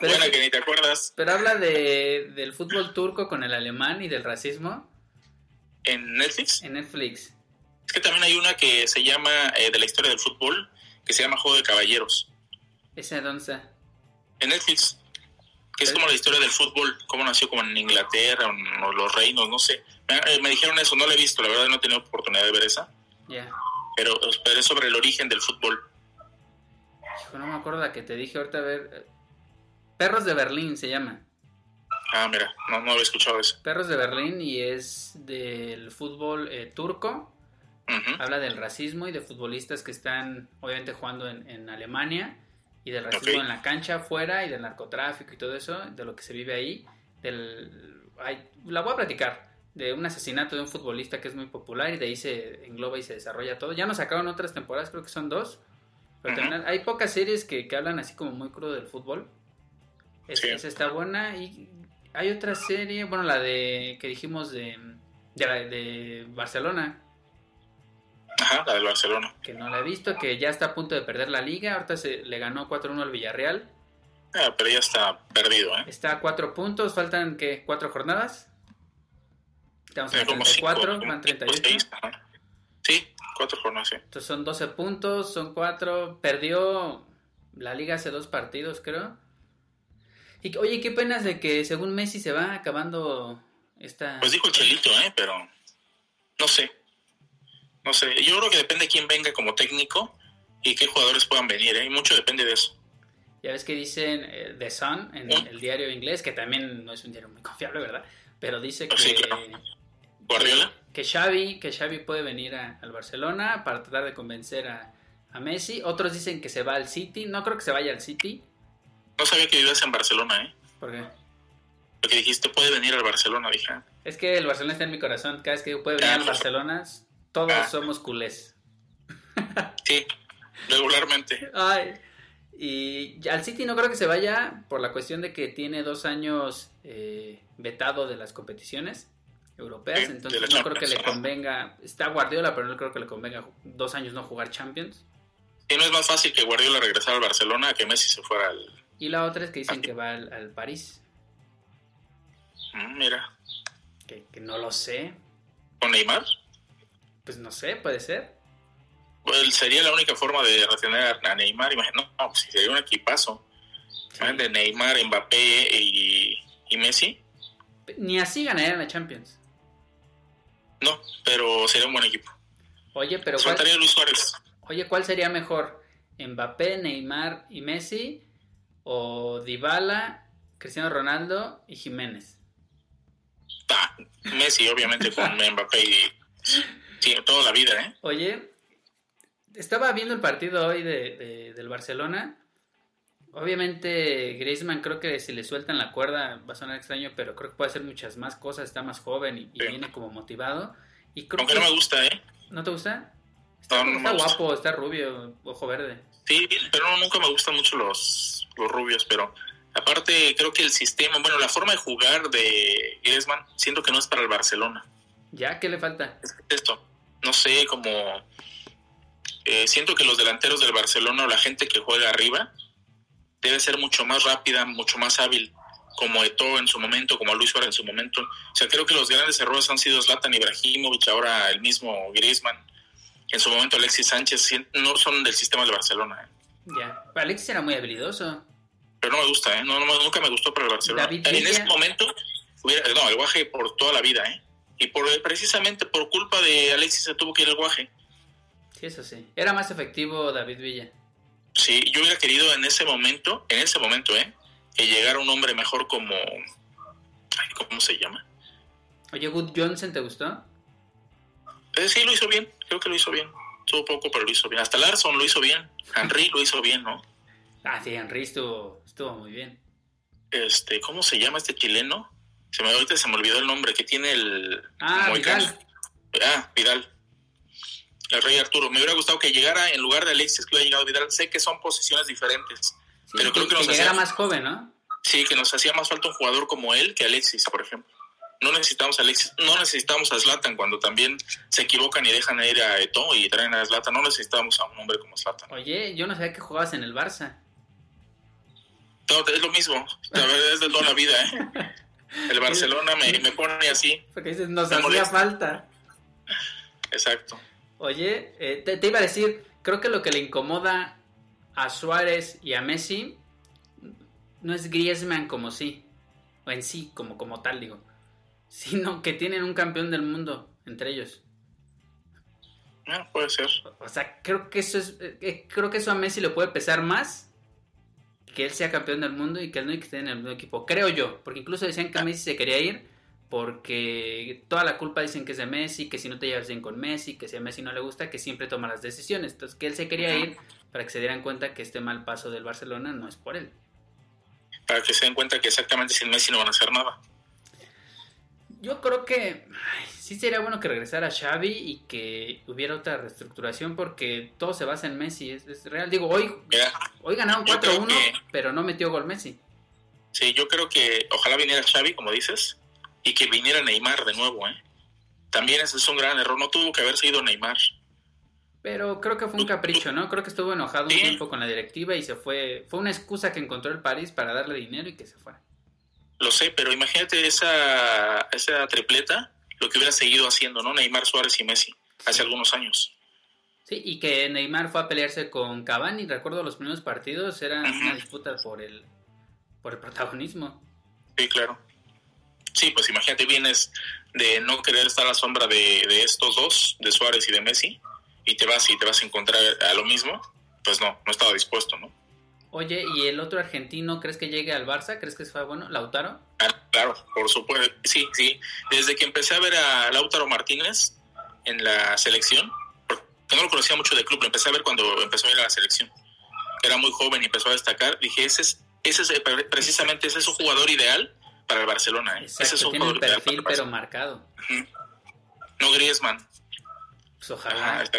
buena es- que ni te acuerdas. Pero habla de, del fútbol turco con el alemán y del racismo En Netflix. en Netflix. Es que también hay una que se llama, eh, de la historia del fútbol, que se llama Juego de Caballeros. ¿Esa dónde está? En Netflix. Que es como la historia del fútbol, cómo nació como en Inglaterra, o en- los reinos, no sé. Me, eh, me dijeron eso, no la he visto, la verdad no he tenido oportunidad de ver esa. Ya. Pero, pero es sobre el origen del fútbol. Hijo, no me acuerdo la que te dije ahorita, a ver. eh, Perros de Berlín se llama. Ah, mira, no, no había escuchado eso. Perros de Berlín y es del fútbol eh, turco. Habla del racismo y de futbolistas que están obviamente jugando en, en Alemania y del racismo en la cancha afuera y del narcotráfico y todo eso, de lo que se vive ahí. Del, ay, la voy a platicar de un asesinato de un futbolista que es muy popular y de ahí se engloba y se desarrolla todo. Ya nos sacaron otras temporadas, creo que son dos. Pero Ujú. también hay pocas series que, que hablan así como muy crudo del fútbol. Es- Sí. Esa está buena y hay otra serie, bueno, la de que dijimos de, de Barcelona, Ajá, la del Barcelona. que no la he visto, que ya está a punto de perder la liga. Ahorita se le ganó 4-1 al Villarreal. Ah, pero ya está perdido, ¿eh? Está a 4 puntos, faltan que 4 jornadas. Estamos en Tiene como 34, cinco, van como 38. seis. Sí, cuatro jornadas, sí. Entonces son 12 puntos, son 4. Perdió la liga hace dos partidos, creo. Y oye, qué penas de que según Messi se va acabando esta. Pues dijo el Chelito, ¿eh? Pero no sé. No sé. Yo creo que depende de quién venga como técnico y qué jugadores puedan venir, ¿eh? Mucho depende de eso. Ya ves que dicen eh, The Sun en el diario inglés, que también no es un diario muy confiable, ¿verdad? Pero dice que, Sí, claro. Guardiola. que Xavi, que Xavi puede venir a- al Barcelona para tratar de convencer a, a Messi. Otros dicen que se va al City. No creo que se vaya al City. No sabía que vivías en Barcelona, ¿eh? Porque Porque dijiste, puede venir al Barcelona, dije. es que el Barcelona está en mi corazón. Cada vez que puede venir Ah, al pues. Barcelona, todos Ah. somos culés. Sí, regularmente. Ay, y al City no creo que se vaya por la cuestión de que tiene dos años eh, vetado de las competiciones europeas, Sí, entonces no creo que le convenga, está Guardiola, pero no creo que le convenga dos años no jugar Champions. Y no es más fácil que Guardiola regresara al Barcelona que Messi se fuera al... Y la otra es que dicen que va al, al París, Mm, mira, que, que no lo sé, con Neymar. Pues no sé, puede ser. Pues sería la única forma de retener a Neymar. Imagino, no, pues sería un equipazo. De Neymar, Mbappé y, y Messi. Ni así ganarían la Champions. No, pero sería un buen equipo. Oye, pero ¿cuál, Luis Suárez. oye, ¿cuál sería mejor? ¿Mbappé, Neymar y Messi? ¿O Dybala, Cristiano Ronaldo y Jiménez? Ah, Messi, obviamente, con Mbappé y... Sí, toda la vida, ¿eh? Oye, estaba viendo el partido hoy de, de- del Barcelona. Obviamente Griezmann creo que si le sueltan la cuerda va a sonar extraño, pero creo que puede hacer muchas más cosas, está más joven y, y Sí. viene como motivado. Y creo Aunque que no me gusta, ¿eh? ¿No te gusta? Está, No, está gusta. guapo, está rubio, ojo verde. Sí, pero no, nunca me gustan mucho los, los rubios, pero aparte creo que el sistema, bueno, la forma de jugar de Griezmann, siento que no es para el Barcelona. ¿Ya? ¿Qué le falta? Esto, no sé, como eh, siento que los delanteros del Barcelona o la gente que juega arriba debe ser mucho más rápida, mucho más hábil, como Eto'o en su momento, como Luis Suárez en su momento. O sea, creo que los grandes errores han sido Zlatan Ibrahimovic, ahora el mismo Griezmann, en su momento Alexis Sánchez, no son del sistema del Barcelona. ¿eh? Ya. Alexis era muy habilidoso. pero no me gusta, ¿eh? No, no, nunca me gustó para el Barcelona. David en Villa. ese momento, hubiera- no, el guaje por toda la vida, ¿eh? Y por precisamente por culpa de Alexis se tuvo que ir el guaje. Sí, eso sí. Era más efectivo David Villa. Sí, yo hubiera querido en ese momento, en ese momento, ¿eh? Que llegara un hombre mejor como... ay, ¿Cómo se llama? Oye, Good Johnson, ¿te gustó? Eh, sí, lo hizo bien, creo que lo hizo bien. Tuvo poco, pero lo hizo bien. Hasta Larson lo hizo bien. Henry lo hizo bien, ¿no? Ah, sí, Henry estuvo, estuvo muy bien. Este, ¿cómo se llama este chileno? Se me, ahorita se me olvidó el nombre, que tiene el... Ah, Moicano. Vidal. Ah, Vidal. El rey Arturo. Me hubiera gustado que llegara en lugar de Alexis que hubiera llegado Vidal. Sé que son posiciones diferentes, Sí, pero creo que nos llegara hacía... más joven, ¿no? Sí, que nos hacía más falta un jugador como él que Alexis, por ejemplo. No necesitamos a Alexis, no necesitamos a Zlatan cuando también se equivocan y dejan ir a Eto y traen a Zlatan. No necesitamos a un hombre como Zlatan. Oye, yo no sabía que jugabas en el Barça. No, es lo mismo. La verdad es de toda la vida, ¿eh? El Barcelona me, me pone así. Porque dices, nos hacía molesta. falta. Exacto. Oye, eh, te, te iba a decir, creo que lo que le incomoda a Suárez y a Messi no es Griezmann como sí, o en sí, como, como tal, digo, sino que tienen un campeón del mundo entre ellos. Ah, puede ser. O sea, creo que eso es, eh, eh, creo que eso a Messi le puede pesar más que él sea campeón del mundo y que él no esté en el mismo equipo. Creo yo, porque incluso decían que Messi se quería ir porque toda la culpa dicen que es de Messi, que si no te llevas bien con Messi, que si a Messi no le gusta, que siempre toma las decisiones. Entonces, que él se quería ir para que se dieran cuenta que este mal paso del Barcelona no es por él. Para que se den cuenta que exactamente sin Messi no van a hacer nada. Yo creo que ay, sí sería bueno que regresara Xavi y que hubiera otra reestructuración porque todo se basa en Messi, es, es real. Digo, hoy, hoy ganaron Yo creo 4-1, que- pero no metió gol Messi. sí, yo creo que ojalá viniera Xavi, como dices, y que viniera Neymar de nuevo, ¿eh? También ese es un gran error. No tuvo que haber sido Neymar. Pero creo que fue un capricho, ¿no? Creo que estuvo enojado un tiempo con la directiva y se fue. Fue una excusa que encontró el París para darle dinero y que se fuera. Lo sé, pero imagínate esa, esa tripleta, lo que hubiera seguido haciendo, ¿no? Neymar, Suárez y Messi, hace algunos años. Sí, y que Neymar fue a pelearse con Cavani. Recuerdo los primeros partidos, era Ujú. una disputa por el, por el protagonismo. Sí, claro. Sí, pues imagínate, vienes de no querer estar a la sombra de, de estos dos, de Suárez y de Messi, y te vas y te vas a encontrar a lo mismo, pues no, no estaba dispuesto, ¿no? Oye, ¿y el otro argentino crees que llegue al Barça? ¿Crees que fue bueno? ¿Lautaro? Ah, claro, por supuesto, sí, sí. Desde que empecé a ver a Lautaro Martínez en la selección, porque no lo conocía mucho del club, lo empecé a ver cuando empezó a ir a la selección. Era muy joven y empezó a destacar. Dije, ese es, ese es eh, precisamente ese es un jugador ideal para el Barcelona. ¿eh? ese es un tiene jugador ideal para perfil el pero marcado. No Griezmann. Pues Ajá, ojalá. está-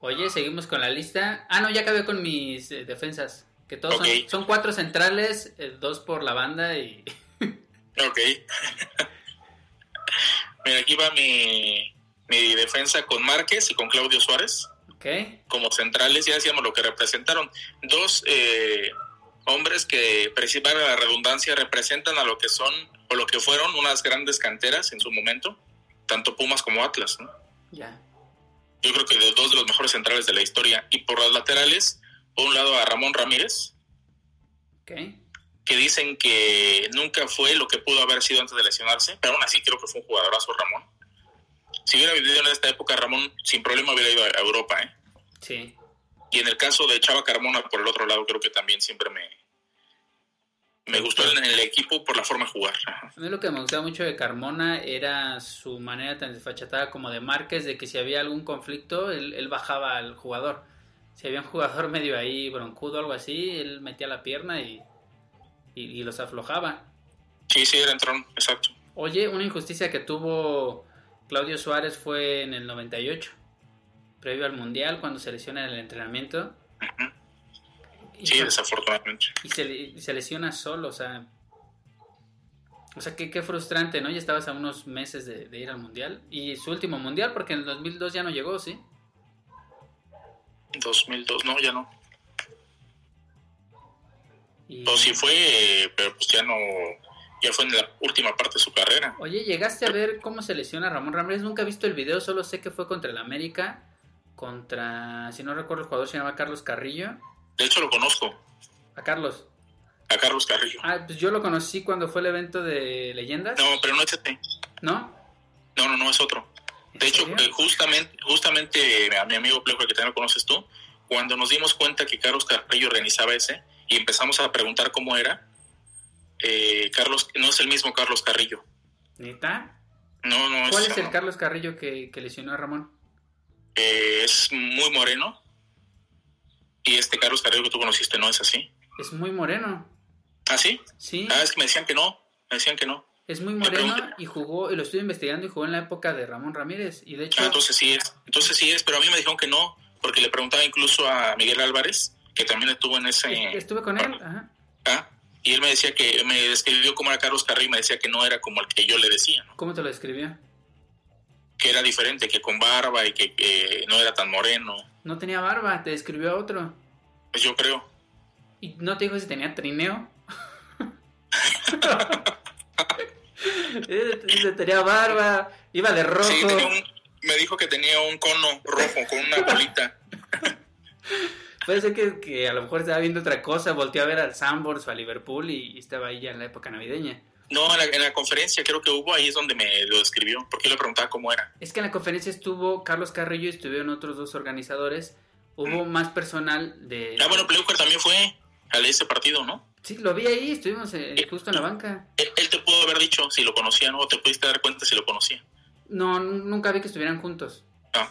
Oye, seguimos con la lista. Ah, no, ya acabé con mis eh, defensas. Que todos son- cuatro centrales, eh, dos por la banda y... Ok. Mira, aquí va mi, mi defensa con Márquez y con Claudio Suárez. Ok. como centrales, ya decíamos lo que representaron. Dos eh, hombres que, para la redundancia, representan a lo que son o lo que fueron unas grandes canteras en su momento, tanto Pumas como Atlas. ¿no? Ya. Yo creo que de dos de los mejores centrales de la historia. Y por las laterales, por un lado a Ramón Ramírez, Ok. que dicen que nunca fue lo que pudo haber sido antes de lesionarse, pero aún así creo que fue un jugadorazo Ramón. Si hubiera vivido en esta época, Ramón sin problema hubiera ido a Europa, ¿eh? Sí. Y en el caso de Chava Carmona, por el otro lado, creo que también siempre me, me gustó en el equipo por la forma de jugar. A mí lo que me gustaba mucho de Carmona era su manera tan desfachatada como de Márquez, de que si había algún conflicto, él, él bajaba al jugador. Si había un jugador medio ahí broncudo o algo así, él metía la pierna y, y, y los aflojaba. Sí, sí, era entrón, exacto. Oye, una injusticia que tuvo Claudio Suárez fue en el 98, previo al Mundial, cuando se lesiona en el entrenamiento. Sí, desafortunadamente. Y se, y se lesiona solo, o sea. O sea, qué, qué frustrante, ¿no? Ya estabas a unos meses de, de ir al mundial. Y su último mundial, porque en el 2002 ya no llegó, ¿sí? 2002, no, ya no. Y- O sí fue, pero pues ya no, ya fue en la última parte de su carrera. Oye, ¿llegaste a ver cómo se lesiona Ramón Ramírez? Nunca he visto el video, solo sé que fue contra el América. Contra, si no recuerdo, el jugador se llamaba Carlos Carrillo. De hecho lo conozco, A Carlos. a Carlos Carrillo. Ah, pues yo lo conocí cuando fue el evento de leyendas. No, pero no es este. ¿No? No, no, no, es otro. De hecho, eh, justamente, justamente a mi amigo Plejo, que también lo conoces tú, cuando nos dimos cuenta que Carlos Carrillo organizaba ese y empezamos a preguntar cómo era, eh, Carlos, no es el mismo Carlos Carrillo. ¿Neta? No, no ¿Cuál es, es el Carlos Carrillo que, que lesionó a Ramón? eh, es muy moreno. Y este Carlos Carrillo que tú conociste no es así. Es muy moreno. ¿Ah, sí? Sí. Ah, es que me decían que no. Me decían que no. Es muy moreno y jugó, y lo estuve investigando y jugó en la época de Ramón Ramírez. Y de hecho, Ah, entonces sí es. Entonces sí es, pero a mí me dijeron que no, porque le preguntaba incluso a Miguel Álvarez, que también estuvo en ese... estuve con él. Ajá. Ah, y él me decía que me describió cómo era Carlos Carrillo y me decía que no era como el que yo le decía, ¿no? ¿Cómo te lo describió? que era diferente, que con barba y que, que no era tan moreno. No tenía barba, te describió a otro. Pues yo creo. ¿Y no te dijo si tenía trineo? Tenía barba, iba de rojo. Sí, tenía un- me dijo que tenía un cono rojo con una bolita. Puede ser que, que a lo mejor estaba viendo otra cosa, volteó a ver al Sambors o a Liverpool y, y estaba ahí ya en la época navideña. No, en la, en la conferencia creo que hubo, ahí es donde me lo describió, porque yo le preguntaba cómo era. Es que en la conferencia estuvo Carlos Carrillo y estuvieron otros dos organizadores. Hubo más personal de... Ah, bueno, Pleuker también fue a ese partido, ¿no? Sí, lo vi ahí, estuvimos eh, justo en la banca. Él, él te pudo haber dicho si lo conocía, ¿no? O te pudiste dar cuenta si lo conocía. No, nunca vi que estuvieran juntos. Ah.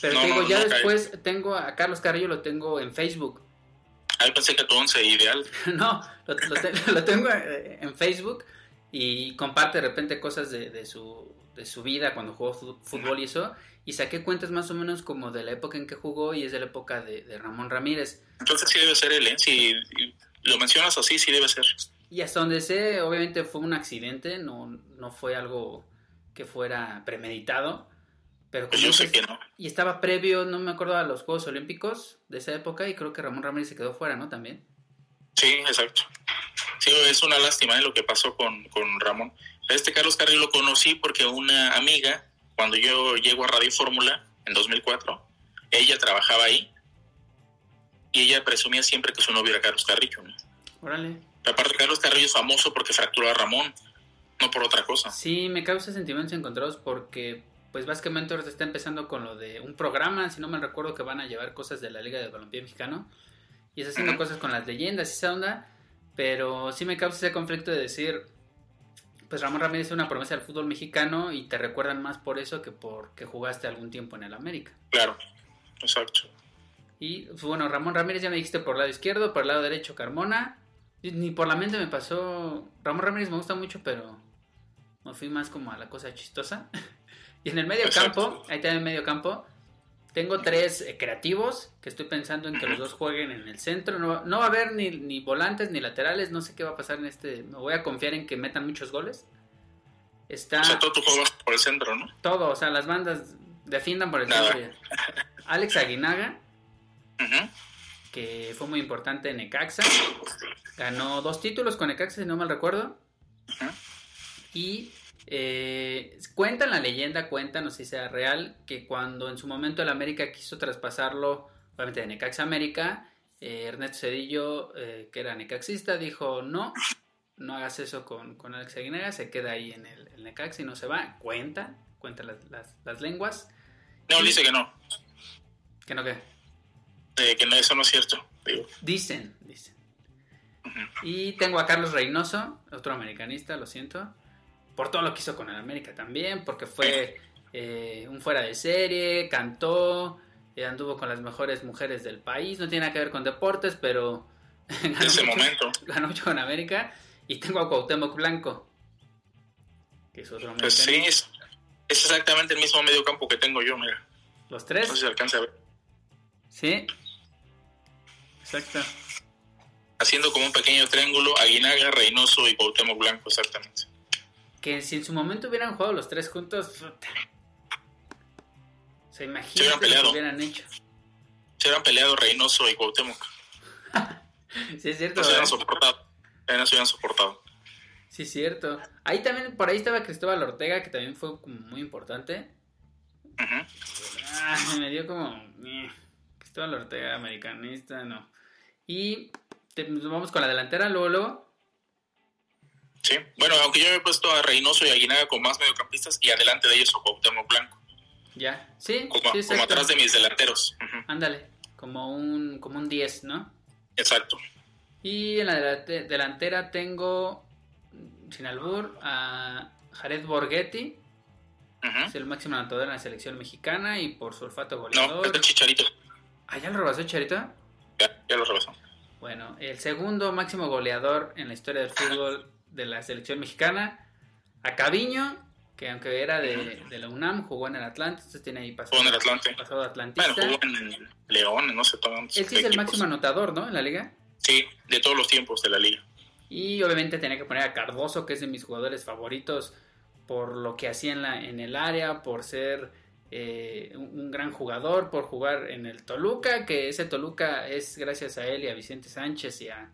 Pero No, te digo, no, ya después tengo a Carlos Carrillo, lo tengo en Facebook. Ahí pensé que tu once ideal. no, lo, lo te- lo tengo eh, en Facebook y comparte de repente cosas de, de su, de su vida cuando jugó fútbol y eso. Y saqué cuentas más o menos como de la época en que jugó y es de la época de, de Ramón Ramírez. Entonces sí debe ser él, ¿eh? Si lo mencionas así, sí debe ser. Y hasta donde sé, obviamente fue un accidente, no, no fue algo que fuera premeditado. Pero Pues yo sé que no. Y estaba previo, no me acuerdo, a los Juegos Olímpicos de esa época y creo que Ramón Ramírez se quedó fuera, ¿no? También. Sí, exacto. Sí, es una lástima ¿eh? lo que pasó con, con Ramón. Este Carlos Carrillo lo conocí porque una amiga, cuando yo llego a Radio Fórmula en 2004, ella trabajaba ahí y ella presumía siempre que su novio era Carlos Carrillo. ¿no? Órale. Aparte, Carlos Carrillo es famoso porque fracturó a Ramón, no por otra cosa. Sí, me causa sentimientos encontrados porque, pues básicamente ahora está empezando con lo de un programa, si no me recuerdo, que van a llevar cosas de la Liga de Balompié Mexicano y está haciendo cosas con las leyendas y esa onda, pero sí me causa ese conflicto de decir, pues Ramón Ramírez es una promesa del fútbol mexicano y te recuerdan más por eso que porque jugaste algún tiempo en el América. Claro, exacto. Y pues, bueno, Ramón Ramírez ya me dijiste por el lado izquierdo, por el lado derecho Carmona. Ni por la mente me pasó. Ramón Ramírez me gusta mucho, pero me fui más como a la cosa chistosa. y en el medio campo, ahí está en el medio campo, tengo tres eh, creativos que estoy pensando en que los dos jueguen en el centro. No, va- no va a haber ni, ni volantes ni laterales, no sé qué va a pasar en este. Me voy a confiar en que metan muchos goles. Está O sea, todo tu juego por el centro, ¿no? todo, o sea, las bandas defiendan por el Nada. centro. Alex Aguinaga, que fue muy importante en Necaxa. Ganó dos títulos con Necaxa, si no mal recuerdo. Y eh, cuenta en la leyenda, cuenta, no sé si sea real, que cuando en su momento el América quiso traspasarlo, obviamente de Necaxa a América, eh, Ernesto Cedillo, eh, que era necaxista, dijo no, no hagas eso con, con Alex Aguinaga, se queda ahí en el, el Necaxa y no se va. Cuenta, cuenta las, las- las lenguas. No, dice que no, Que no, que eh, que no, eso no es cierto. Digo. Dicen, dicen. Y tengo a Carlos Reynoso, otro americanista, lo siento, por todo lo que hizo con el América también, porque fue eh, un fuera de serie, cantó, eh, anduvo con las mejores mujeres del país, no tiene nada que ver con deportes, pero ganó, ese mucho, momento. ganó mucho con América. Y tengo a Cuauhtémoc Blanco, que es otro Pues sí, es, es exactamente el mismo medio campo que tengo yo, mira. Los tres. No sé si alcanza a ver. Sí. Exacto. haciendo como un pequeño triángulo, Aguinaga, Reynoso y Cuauhtémoc Blanco, exactamente. Que si en su momento hubieran jugado los tres juntos, se imagina lo que peleado. hubieran hecho. Se hubieran peleado Reynoso y Cuauhtémoc. Sí, es cierto. No se hubieran soportado. No se hubieran soportado. Sí, es cierto. Ahí también, por ahí estaba Cristóbal Ortega, que también fue como muy importante. Ah, me dio como... eh, Cristóbal Ortega, americanista, no. Y te- nos vamos con la delantera, luego, luego. Sí. Bueno, aunque yo me he puesto a Reynoso y Aguinaga con más mediocampistas y adelante de ellos a Cuauhtémoc Blanco. Ya. Sí, Como, sí, como atrás de mis delanteros. Ándale, como un, como un 10, ¿no? Exacto. Y en la delante- delantera tengo, sin albur, a Jared Borghetti. Es el máximo anotador en la selección mexicana y por su olfato No, goleador. es el Chicharito. ¿Ah, ya lo rebasó Charito? Ya, ya lo rebasó. Bueno, el segundo máximo goleador en la historia del fútbol de la selección mexicana, a Caviño, que aunque era de, de la UNAM, jugó en el Atlante, entonces tiene ahí pasado, Jugó en el Atlante. pasado atlantista. Bueno, jugó en León, no sé, Él sí es el máximo anotador, ¿no? En la liga. Sí, de todos los tiempos de la liga. Y obviamente tenía que poner a Cardoso, que es de mis jugadores favoritos, por lo que hacía en, la, en el área, por ser eh, un, un gran jugador, por jugar en el Toluca, que ese Toluca es gracias a él y a Vicente Sánchez y a,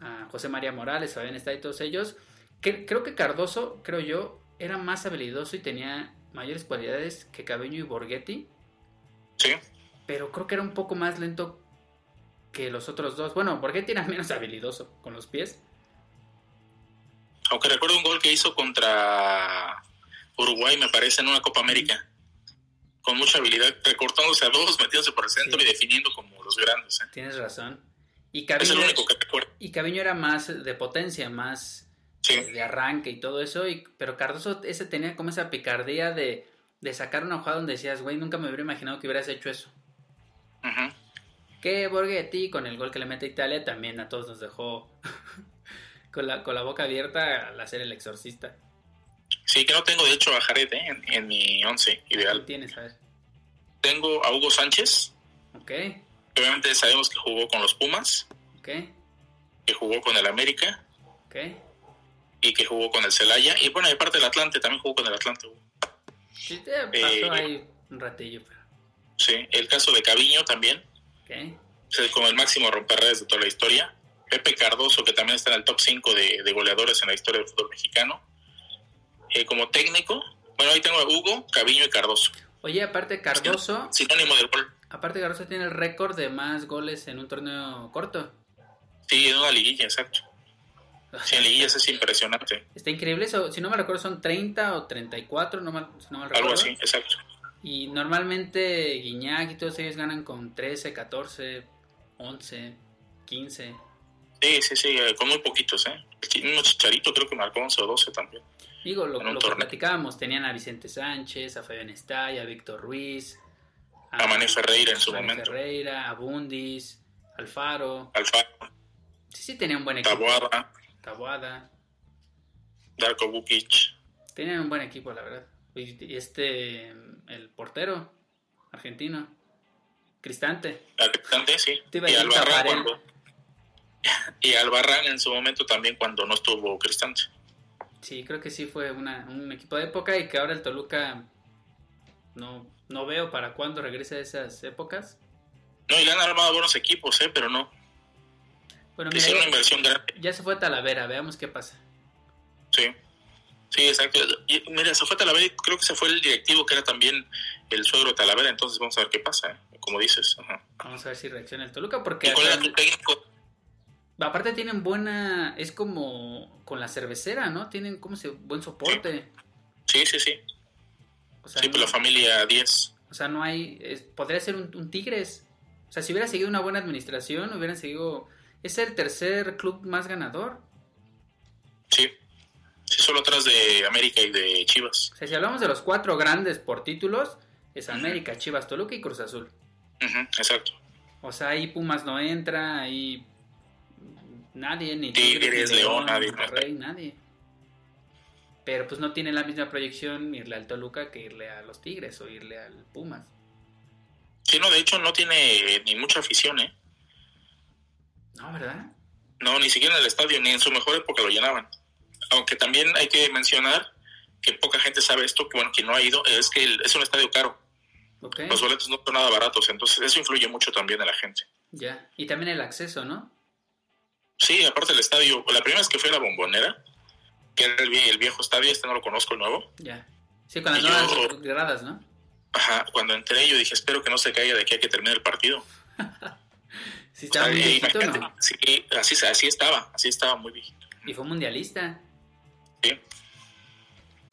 a José María Morales, Fabián está y todos ellos. Que, creo que Cardoso, creo yo, era más habilidoso y tenía mayores cualidades que Cabeño y Borghetti. Sí. Pero creo que era un poco más lento que los otros dos. Bueno, Borghetti era menos habilidoso con los pies. Aunque recuerdo un gol que hizo contra Uruguay, me parece, en una Copa América. Con mucha habilidad, recortándose a dos, metiéndose por el centro y definiendo como los grandes. ¿eh? Tienes razón. Y Es el Caviño, único que recuerdo. y Caviño era más de potencia, más de arranque y todo eso. Y, pero Cardoso ese tenía como esa picardía de, de sacar una jugada donde decías, güey, nunca me hubiera imaginado que hubieras hecho eso. Ujú. Que Borghetti, con el gol que le mete a Italia, también a todos nos dejó con, la, con la boca abierta al hacer el exorcista. Sí, que no tengo de hecho a Jared ¿eh? en, en mi once ideal. Tienes, a ver. Tengo a Hugo Sánchez. Ok, Obviamente sabemos que jugó con los Pumas, ok, que jugó con el América ok. y que jugó con el Celaya. Y bueno, de parte del Atlante, también jugó con el Atlante. Sí, te pasó Eh, ahí un ratillo, pero. Sí, el caso de Caviño también, es como el máximo romperredes de toda la historia. Pepe Cardoso, que también está en el top 5 de, de goleadores en la historia del fútbol mexicano. Eh, como técnico, bueno, ahí tengo a Hugo, Caviño y Cardoso. Oye, aparte Cardoso, Sinónimo del gol. Aparte Cardoso tiene el récord de más goles en un torneo corto. Sí, en una liguilla, exacto. Sí, en liguillas es impresionante. Está increíble eso. Si no me recuerdo, son 30 o 34, no mal, si no mal recuerdo. Algo así, exacto. Y normalmente Guiñac y todos ellos ganan con 13, 14, 11, 15. Sí, sí, sí, eh, con muy poquitos, ¿eh? Un chicharito creo que marcó 11 o 12 también. Digo, lo, lo que platicábamos, tenían a Vicente Sánchez, a Fabián Estay, a Víctor Ruiz, A Mané Ferreira en su Mané momento. Ferreira, a Bundis, Alfaro. Alfaro, Sí, sí, tenían un buen equipo. Taboada, Taboada. Darko Bukic. Tenían un buen equipo, la verdad. Y este, el portero argentino, Cristante. Cristante, sí. A Y Albarrán cuando... Y Albarrán en su momento también cuando no estuvo Cristante. Sí, creo que sí fue una, un equipo de época y que ahora el Toluca no, no veo para cuándo regrese a esas épocas. No, y le han armado buenos equipos, ¿eh? Pero no. Bueno, mira, una inversión grande. ya se fue a Talavera, veamos qué pasa. Sí. Sí, exacto. Y, mira, se fue a Talavera y creo que se fue el directivo que era también el suegro de Talavera. Entonces vamos a ver qué pasa, ¿eh? Como dices. Ajá. Vamos a ver si reacciona el Toluca porque ¿Y cuál era hasta- tu técnico? aparte tienen buena, es como con la cervecera, ¿no? Tienen como se buen soporte. Sí, sí, sí. O sea, Sí, pues la familia 10. O sea, no hay. es- podría ser un, un Tigres. O sea, si hubiera seguido una buena administración, hubieran seguido. Es el tercer club más ganador. Sí. Sí, solo atrás de América y de Chivas. O sea, si hablamos de los cuatro grandes por títulos, es América, Chivas, Toluca y Cruz Azul. Exacto. O sea, ahí Pumas no entra, ahí nadie, ni Tigres, ni León, nadie. Monterrey, nadie. Pero pues no tiene la misma proyección irle al Toluca que irle a los Tigres o irle al Pumas. Sí, no, de hecho no tiene ni mucha afición, ¿eh? No, ¿verdad? No, ni siquiera en el estadio, ni en su mejor época lo llenaban. Aunque también hay que mencionar que poca gente sabe esto, que bueno, quien no ha ido, es que el- es un estadio caro. Ok. Los boletos no son nada baratos, entonces eso influye mucho también en la gente. Ya. Y también el acceso, ¿no? Sí, aparte del estadio, la primera vez que fui a la bombonera, que era el, el viejo estadio, este no lo conozco el nuevo. Ya. Sí, con las Y nuevas yo- gradas, ¿no? Ajá, cuando entré yo dije, espero que no se caiga de aquí a que termine el partido. Sí, estaba O sea, muy viejito, ¿no? sí, así, así estaba, así estaba muy viejito. Y fue mundialista.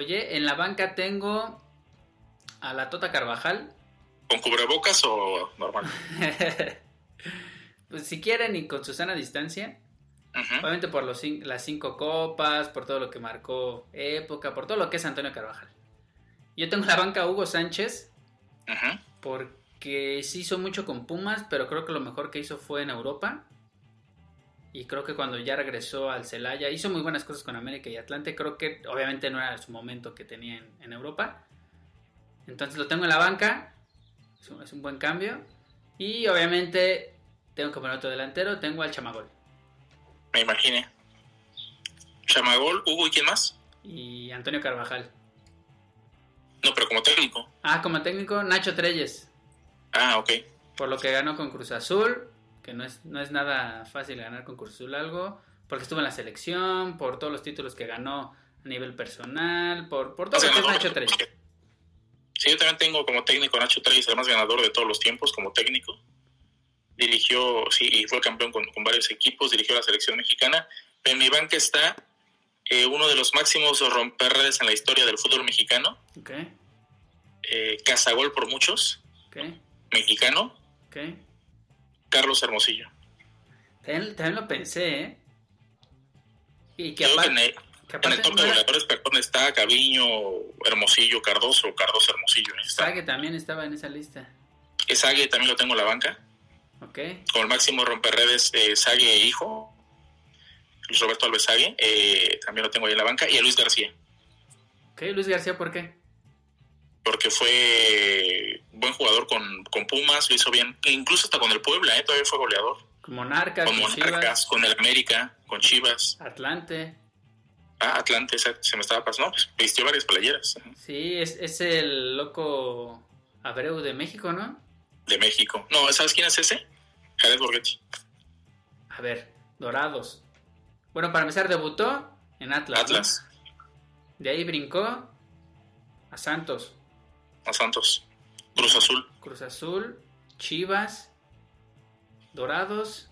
Oye, en la banca tengo a la Tota Carvajal. ¿Con cubrebocas o normal? pues si quieren y con su sana distancia. Obviamente por los, las cinco copas, por todo lo que marcó época, por todo lo que es Antonio Carvajal. Yo tengo en la banca a Hugo Sánchez, porque sí hizo mucho con Pumas, pero creo que lo mejor que hizo fue en Europa. Y creo que cuando ya regresó al Celaya, hizo muy buenas cosas con América y Atlante. Creo que obviamente no era su momento que tenía en, en Europa. Entonces lo tengo en la banca. Es un, es un buen cambio. Y obviamente tengo que poner otro delantero. Tengo al Chamagol. Me imaginé. Chamagol, Hugo y quién más? Y Antonio Carvajal. No, pero como técnico. Ah, como técnico, Nacho Treyes. Ah, ok. Por lo que ganó con Cruz Azul. Que no es, no es nada fácil ganar con Azul algo. Porque estuvo en la selección. Por todos los títulos que ganó a nivel personal. Por, por todo lo que es Nacho Treyes. Sí, yo también tengo como técnico Nacho Treyes, el más ganador de todos los tiempos como técnico. Dirigió, sí, y fue campeón con, con varios equipos, dirigió la selección mexicana. Pero en mi banca está eh, uno de los máximos romperredes en la historia del fútbol mexicano, Ok, eh, Cazagol por muchos, ok, mexicano, ok. Carlos Hermosillo. También, también lo pensé, ¿eh? Y que aparte. en el, que en el aparte top de goleadores, perdón, está Caviño, Hermosillo, Cardoso, Cardoso Hermosillo. ¿eh? Está. Sague también estaba en esa lista. Sague también lo tengo en la banca. Ok. Con el máximo romperredes, eh, Sague hijo, Luis Roberto Alves Sague, eh, también lo tengo ahí en la banca. Y a Luis García, Ok, Luis García, ¿por qué? Porque fue buen jugador con, con Pumas, lo hizo bien, e incluso hasta con el Puebla, eh, todavía fue goleador. Con Monarcas, Con Monarcas, Chivas, con el América, con Chivas. Atlante. Ah, Atlante, se me estaba pasando. No, pues vistió varias playeras ajá, Sí, es, es el loco Abreu de México, ¿no? de México. No, ¿sabes quién es ese? Jared Borghetti. A ver, Dorados. Bueno, para empezar, debutó en Atlas. ¿no? Atlas, De ahí brincó a Santos, a Santos. Cruz Azul. Cruz Azul, Chivas, Dorados.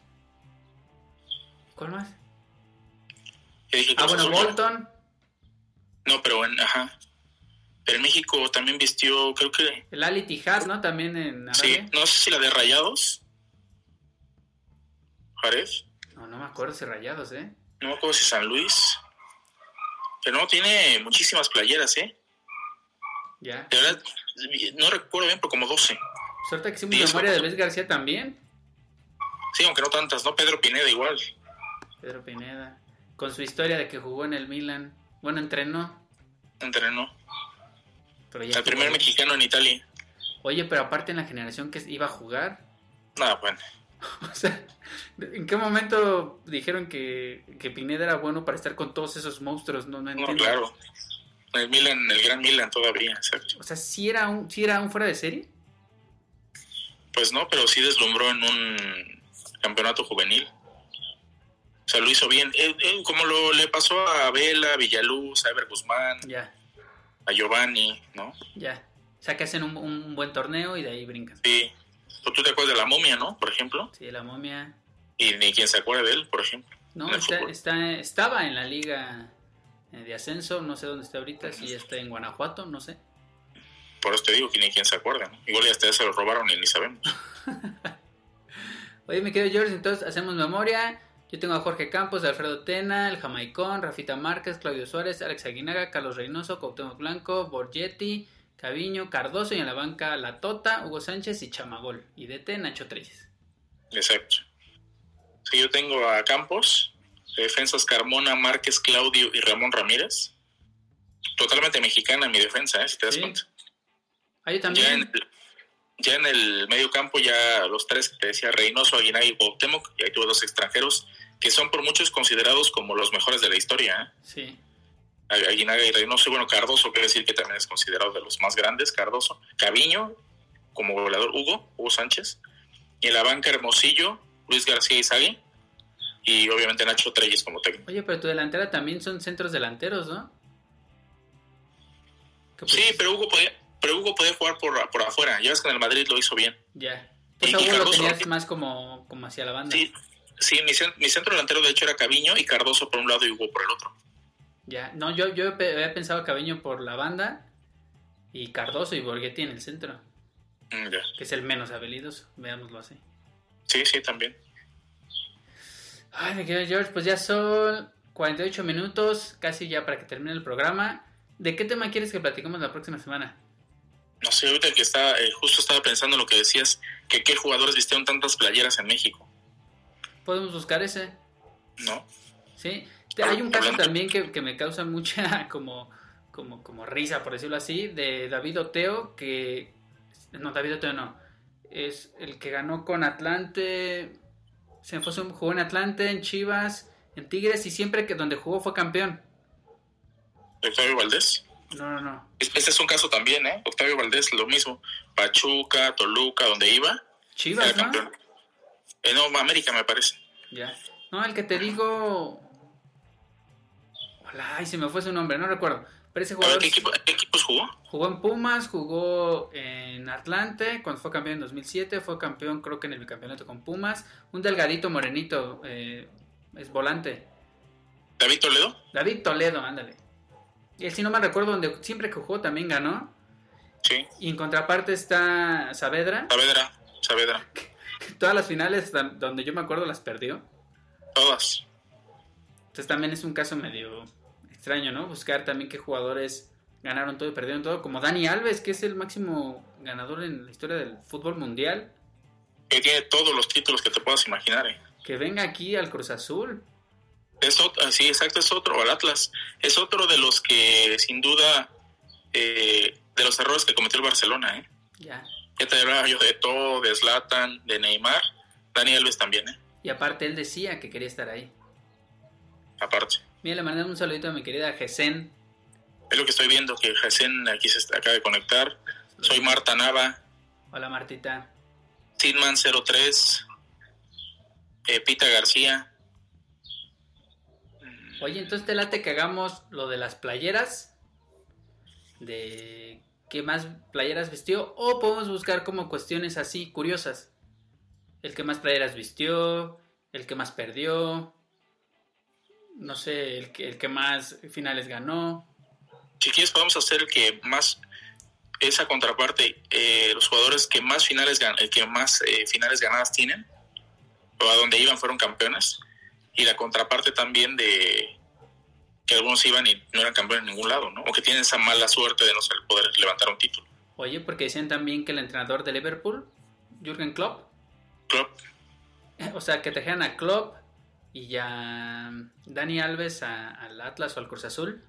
¿Cuál más? Ah, bueno, Azul. Bolton, No, pero en, ajá. Pero en México también vistió, creo que, el Ali Tijad, ¿no? También en sí, Arabia. no sé si la de Rayados. Jared. No, no me acuerdo si rayados, ¿eh? No me acuerdo si San Luis. Pero no, tiene muchísimas playeras, ¿eh? Ya. De verdad, no recuerdo bien, pero como 12. Suerte que sí, mi Diez, memoria de. Luis García también. Sí, aunque no tantas, ¿no? Pedro Pineda igual. Pedro Pineda. Con su historia de que jugó en el Milan. Bueno, entrenó. Entrenó. Pero ya El primer mexicano en Italia. Oye, pero aparte en la generación que iba a jugar. Nada, bueno. O sea, ¿en qué momento dijeron que, que Pineda era bueno para estar con todos esos monstruos? No, no No, entiendo. claro. El Milan, el gran Milan todavía, exacto. O sea, ¿sí era, un, ¿sí era un fuera de serie? Pues no, pero sí deslumbró en un campeonato juvenil. O sea, lo hizo bien. Eh, eh, como lo le pasó a Vela, Villaluz, a Ever Guzmán, Ya, a Giovanni, ¿no? ya. O sea, que hacen un, un buen torneo y de ahí brincan. Sí. Tú te acuerdas de la momia, ¿no? Por ejemplo. Sí, la momia. Y ni quien se acuerde de él, por ejemplo. No, está, está- estaba en la liga de ascenso, no sé dónde está ahorita, si está en Guanajuato, no sé. Por eso te digo que ni quien se acuerda, ¿no? Igual ya hasta se lo robaron y ni sabemos. Oye, mi querido George, entonces hacemos memoria. Yo tengo a Jorge Campos, Alfredo Tena, el Jamaicón, Rafita Márquez, Claudio Suárez, Alex Aguinaga, Carlos Reynoso, Cuauhtémoc Blanco, Borgetti, Caviño, Cardoso y en la banca La Tota, Hugo Sánchez y Chamagol. Y DT, Nacho Treyes. Exacto. Sí, yo tengo a Campos, defensas Carmona, Márquez, Claudio y Ramón Ramírez. Totalmente mexicana en mi defensa, ¿eh? Si te das cuenta. Ah, yo Ya en, también. el, ya en el medio campo, ya los tres que te decía, Reynoso, Aguinaga y Cuauhtémoc, y ahí tuve dos extranjeros que son por muchos considerados como los mejores de la historia, ¿eh? Sí. Aguinaga y Reynoso, y bueno, Cardoso, quiere decir que también es considerado de los más grandes, Cardoso. Caviño, como goleador, Hugo, Hugo Sánchez. Y en la banca, Hermosillo, Luis García Izagui. Y obviamente Nacho Treyes como técnico. Oye, pero tu delantera también son centros delanteros, ¿no? Sí, pero Hugo podía, pero Hugo podía jugar por, por afuera. Ya ves que en el Madrid lo hizo bien. Ya. Y- Pues a y Hugo lo Cardoso- tenías más como, como hacia la banda. Sí, sí mi, mi centro delantero de hecho era Caviño y Cardoso por un lado y Hugo por el otro. Ya. No, yo, yo había pensado Caviño por la banda y Cardoso y Borghetti en el centro, Mm, ya. que es el menos habilidoso, veámoslo así. Sí, sí, también. Ay, mi querido George, pues ya son 48 minutos, casi ya para que termine el programa. ¿De qué tema quieres que platiquemos la próxima semana? No sé, ahorita que está, eh, justo estaba pensando en lo que decías, que qué jugadores vistieron tantas playeras en México, Podemos buscar ese, ¿no? ¿sí? Hay un caso también que, que me causa mucha como, como, como risa, por decirlo así, de David Oteo, que... No, David Oteo no. Es el que ganó con Atlante, se fue, su- jugó en Atlante, en Chivas, en Tigres y siempre que donde jugó fue campeón. Octavio Valdés. No, no, no. Es- Este es un caso también, ¿eh? Octavio Valdés, lo mismo. Pachuca, Toluca, donde iba. Chivas, era ¿no? campeón. Eh, no, América me parece. Ya. No, el que te digo. Hola, ay, se me fue su nombre, no recuerdo. Pero ese A ver, jugador ¿qué, equipo- qué equipos jugó? jugó en Pumas, jugó en Atlante, cuando fue campeón en 2007, fue campeón creo que en el bicampeonato con Pumas. Un delgadito morenito, eh, es volante. ¿David Toledo? David Toledo, ándale. Y él, si no me recuerdo, donde siempre que jugó también ganó. Sí. Y en contraparte está Saavedra. Saavedra, Saavedra. Todas las finales donde yo me acuerdo las perdió. Todas. Entonces también es un caso medio extraño, ¿no? Buscar también qué jugadores ganaron todo y perdieron todo, como Dani Alves, que es el máximo ganador en la historia del fútbol mundial, Que tiene todos los títulos que te puedas imaginar, ¿eh? que venga aquí al Cruz Azul. Es otro, sí, exacto, es otro, al Atlas. Es otro de los que, sin duda, eh, de los errores que cometió el Barcelona, ¿eh? Ya. Ya te hablaba yo de todo, de Zlatan, de Neymar. Dani Alves también, ¿eh? Y aparte él decía que quería estar ahí. Aparte. Mira, le mandamos un saludito a mi querida Gesen. Es lo que estoy viendo, que Jacen aquí se acaba de conectar. Soy Marta Nava, Hola Martita. Sidman03, eh, Pita García. Oye, entonces te late que hagamos lo de las playeras. De qué más playeras vistió. O podemos buscar como cuestiones así, curiosas. El que más playeras vistió. El que más perdió. No sé, el que, el que más finales ganó. Si quieres, podemos hacer el que más, esa contraparte, eh, los jugadores que más finales, gan- eh, que más eh, finales ganadas tienen, o a donde iban fueron campeones, y la contraparte también de que algunos iban y no eran campeones en ningún lado, ¿no? O que tienen esa mala suerte de no poder levantar un título. Oye, porque decían también que el entrenador de Liverpool, Jürgen Klopp, Klopp, o sea, que trajeran a Klopp y ya Dani Alves a- al Atlas o al Cruz Azul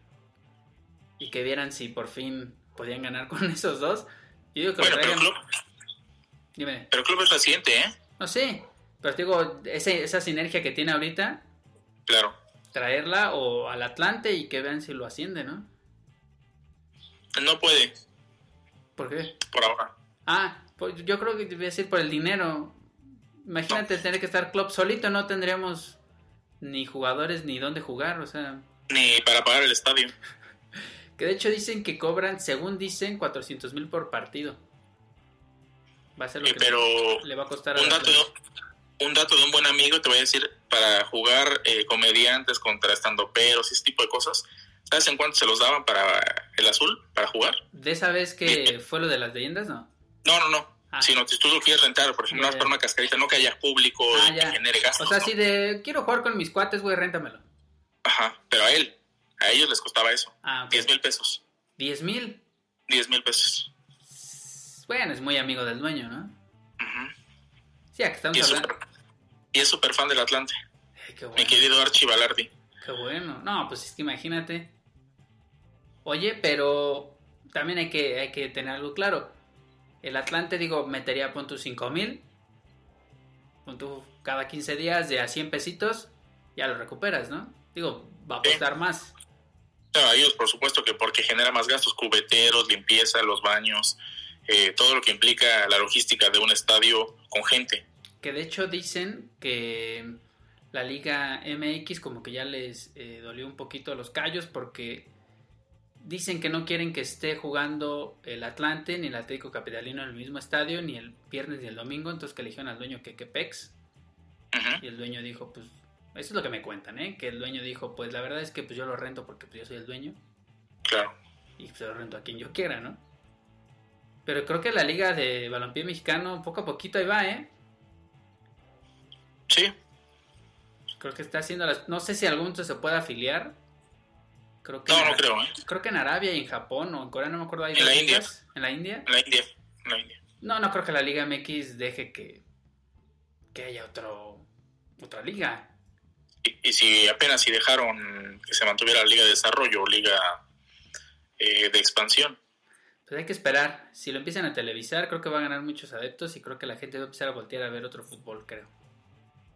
y que vieran si por fin podían ganar con esos dos. Yo digo que bueno, pero Dime. pero Klopp es reciente, ¿eh? No sé, pero te digo, ese- esa sinergia que tiene ahorita, Claro. traerla o al Atlante y que vean si lo asciende, ¿no? No puede, ¿Por qué? por ahora. Ah, pues yo creo que debe ser por el dinero. Imagínate tener que estar Klopp solito, no tendríamos ni jugadores ni dónde jugar, o sea, Ni para pagar el estadio. que de hecho dicen que cobran, según dicen, 400 mil por partido. Va a ser lo Eh, que pero le, va a costar un dato, un dato de un buen amigo, te voy a decir, para jugar eh, comediantes contra estandoperos y ese tipo de cosas, ¿sabes en cuánto se los daban para el azul, para jugar? De esa vez que fue lo de las leyendas, ¿no? No, no, no. Ah. Sino si tú lo quieres rentar, por ejemplo, más para una cascarita, no que haya público Ah, y que genere gastos. O sea, ¿no? si de quiero jugar con mis cuates, güey, réntamelo. Ajá, pero a él, a ellos les costaba eso. Ah, ok. 10 mil pesos. 10 mil. 10 mil pesos. Bueno, es muy amigo del dueño, ¿no? Sí, aquí estamos Y es hablando. súper- y es súper fan del Atlante. Ay, qué Mi bueno. querido Archie Balardi. Qué bueno. No, pues es que imagínate. Oye, pero también hay que, hay que tener algo claro. El Atlante, digo, metería pon tus 5 mil. Pon tú cada 15 días de a 100 pesitos. Ya lo recuperas, ¿no? Digo, va a costar más. No, ellos, por supuesto, que porque genera más gastos, cubeteros, limpieza, los baños, eh, todo lo que implica la logística de un estadio con gente. Que de hecho dicen que la Liga MX como que ya les eh, dolió un poquito los callos porque dicen que no quieren que esté jugando el Atlante ni el Atlético Capitalino en el mismo estadio ni el viernes ni el domingo, entonces que eligieron al dueño que Pex y el dueño dijo pues eso es lo que me cuentan, ¿eh? que el dueño dijo pues la verdad es que pues yo lo rento porque pues yo soy el dueño Claro. y pues lo rento a quien yo quiera, ¿no? Pero creo que la liga de balompié mexicano poco a poquito ahí va, ¿eh? Sí. Creo que está haciendo las... No sé si algún se puede afiliar. Creo que No, no creo, ¿eh? Creo que en Arabia y en Japón o en Corea, no me acuerdo. hay En la India. ¿En la India? En la India. En la India. No, no creo que la Liga MX deje que, que haya otro, otra liga. Y, y si apenas si dejaron que se mantuviera la Liga de Desarrollo o Liga eh, de Expansión. Pues hay que esperar. Si lo empiezan a televisar, creo que va a ganar muchos adeptos y creo que la gente va a empezar a voltear a ver otro fútbol, creo.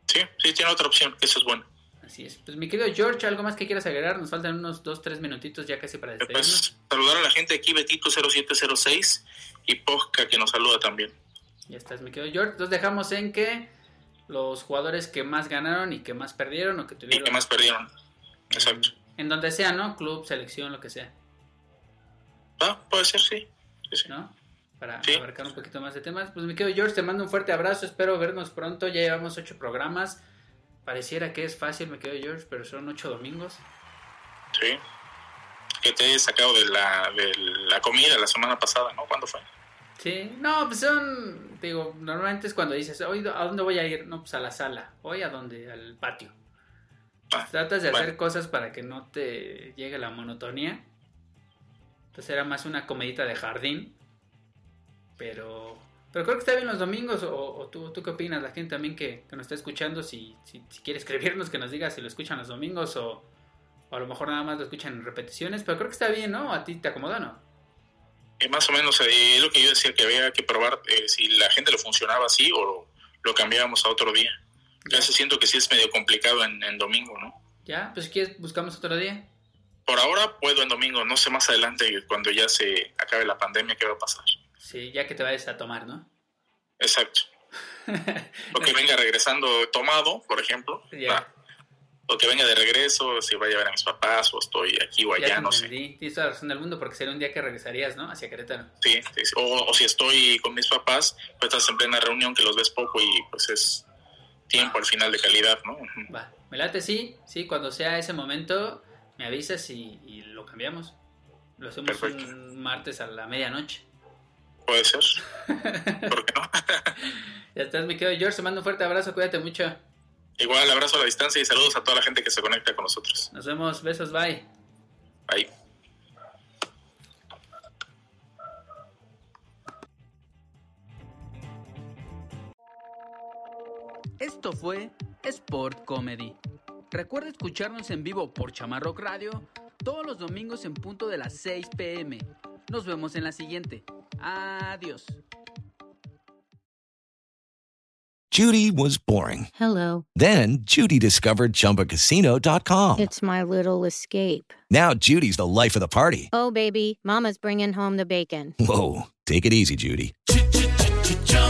Sí, sí, tiene otra opción, eso es bueno. Así es. Pues mi querido George, ¿algo más que quieras agregar? Nos faltan unos 2-3 minutitos ya casi para despedirnos. Pues saludar a la gente aquí, Betito0706 y Posca que nos saluda también. Ya estás, mi querido George. Entonces dejamos en que los jugadores que más ganaron y que más perdieron o que Y tuvieron... que más perdieron. Exacto. En donde sea, ¿no? Club, selección, lo que sea. Ah, puede ser, sí. ¿No? Para abarcar un poquito más de temas. Pues mi querido George, te mando un fuerte abrazo. Espero vernos pronto. Ya llevamos ocho programas. Pareciera que es fácil, me querido George, pero son ocho domingos. Sí. Que te he sacado de la, de la comida la semana pasada, ¿no? ¿Cuándo fue? Sí, no, pues son, digo, normalmente es cuando dices, hoy, ¿a dónde voy a ir? No, pues a la sala. ¿Hoy a dónde? Al patio. Ah, Tratas de hacer cosas para que no te llegue la monotonía. Entonces era más una comedita de jardín. Pero, pero creo que está bien los domingos. O, o tú, tú qué opinas? La gente también que, que nos está escuchando, si, si, si quiere escribirnos, que nos diga si lo escuchan los domingos o, o a lo mejor nada más lo escuchan en repeticiones. Pero creo que está bien, ¿no? ¿A ti te acomoda o no? Eh, más o menos eh, es lo que yo decía, que había que probar eh, si la gente lo funcionaba así o lo cambiábamos a otro día. Ya se siento que sí es medio complicado en, en domingo, ¿no? Ya, pues si quieres, buscamos otro día. Por ahora puedo en domingo, no sé más adelante cuando ya se acabe la pandemia qué va a pasar. Sí, ya que te vayas a tomar, ¿no? Exacto. O que venga regresando tomado, por ejemplo. Ya. va. O que venga de regreso, si va a llevar a mis papás o estoy aquí o Ya allá, te no sé. Tienes toda la razón del mundo porque sería un día que regresarías, ¿no? Hacia Querétaro. Sí, sí, sí. O, o si estoy con mis papás, pues estás en plena reunión que los ves poco y pues es tiempo al final de calidad, ¿no? Va, me late, sí, sí, cuando sea ese momento me avisas y, y lo cambiamos. Lo hacemos un martes a la medianoche. Puede ser. Ya estás, mi querido George, te mando un fuerte abrazo, cuídate mucho. Igual, abrazo a la distancia y saludos a toda la gente que se conecta con nosotros. Nos vemos, besos, bye. Bye. Esto fue Sport Comedy. Recuerda escucharnos en vivo por Chamarrock Radio todos los domingos en punto de las 6 pm. Nos vemos en la siguiente. Adiós. Judy was boring. Hello. Then Judy discovered ChumbaCasino.com. It's my little escape. Now Judy's the life of the party. Oh, baby, Mama's bringing home the bacon. Whoa, take it easy, Judy.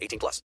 18 plus.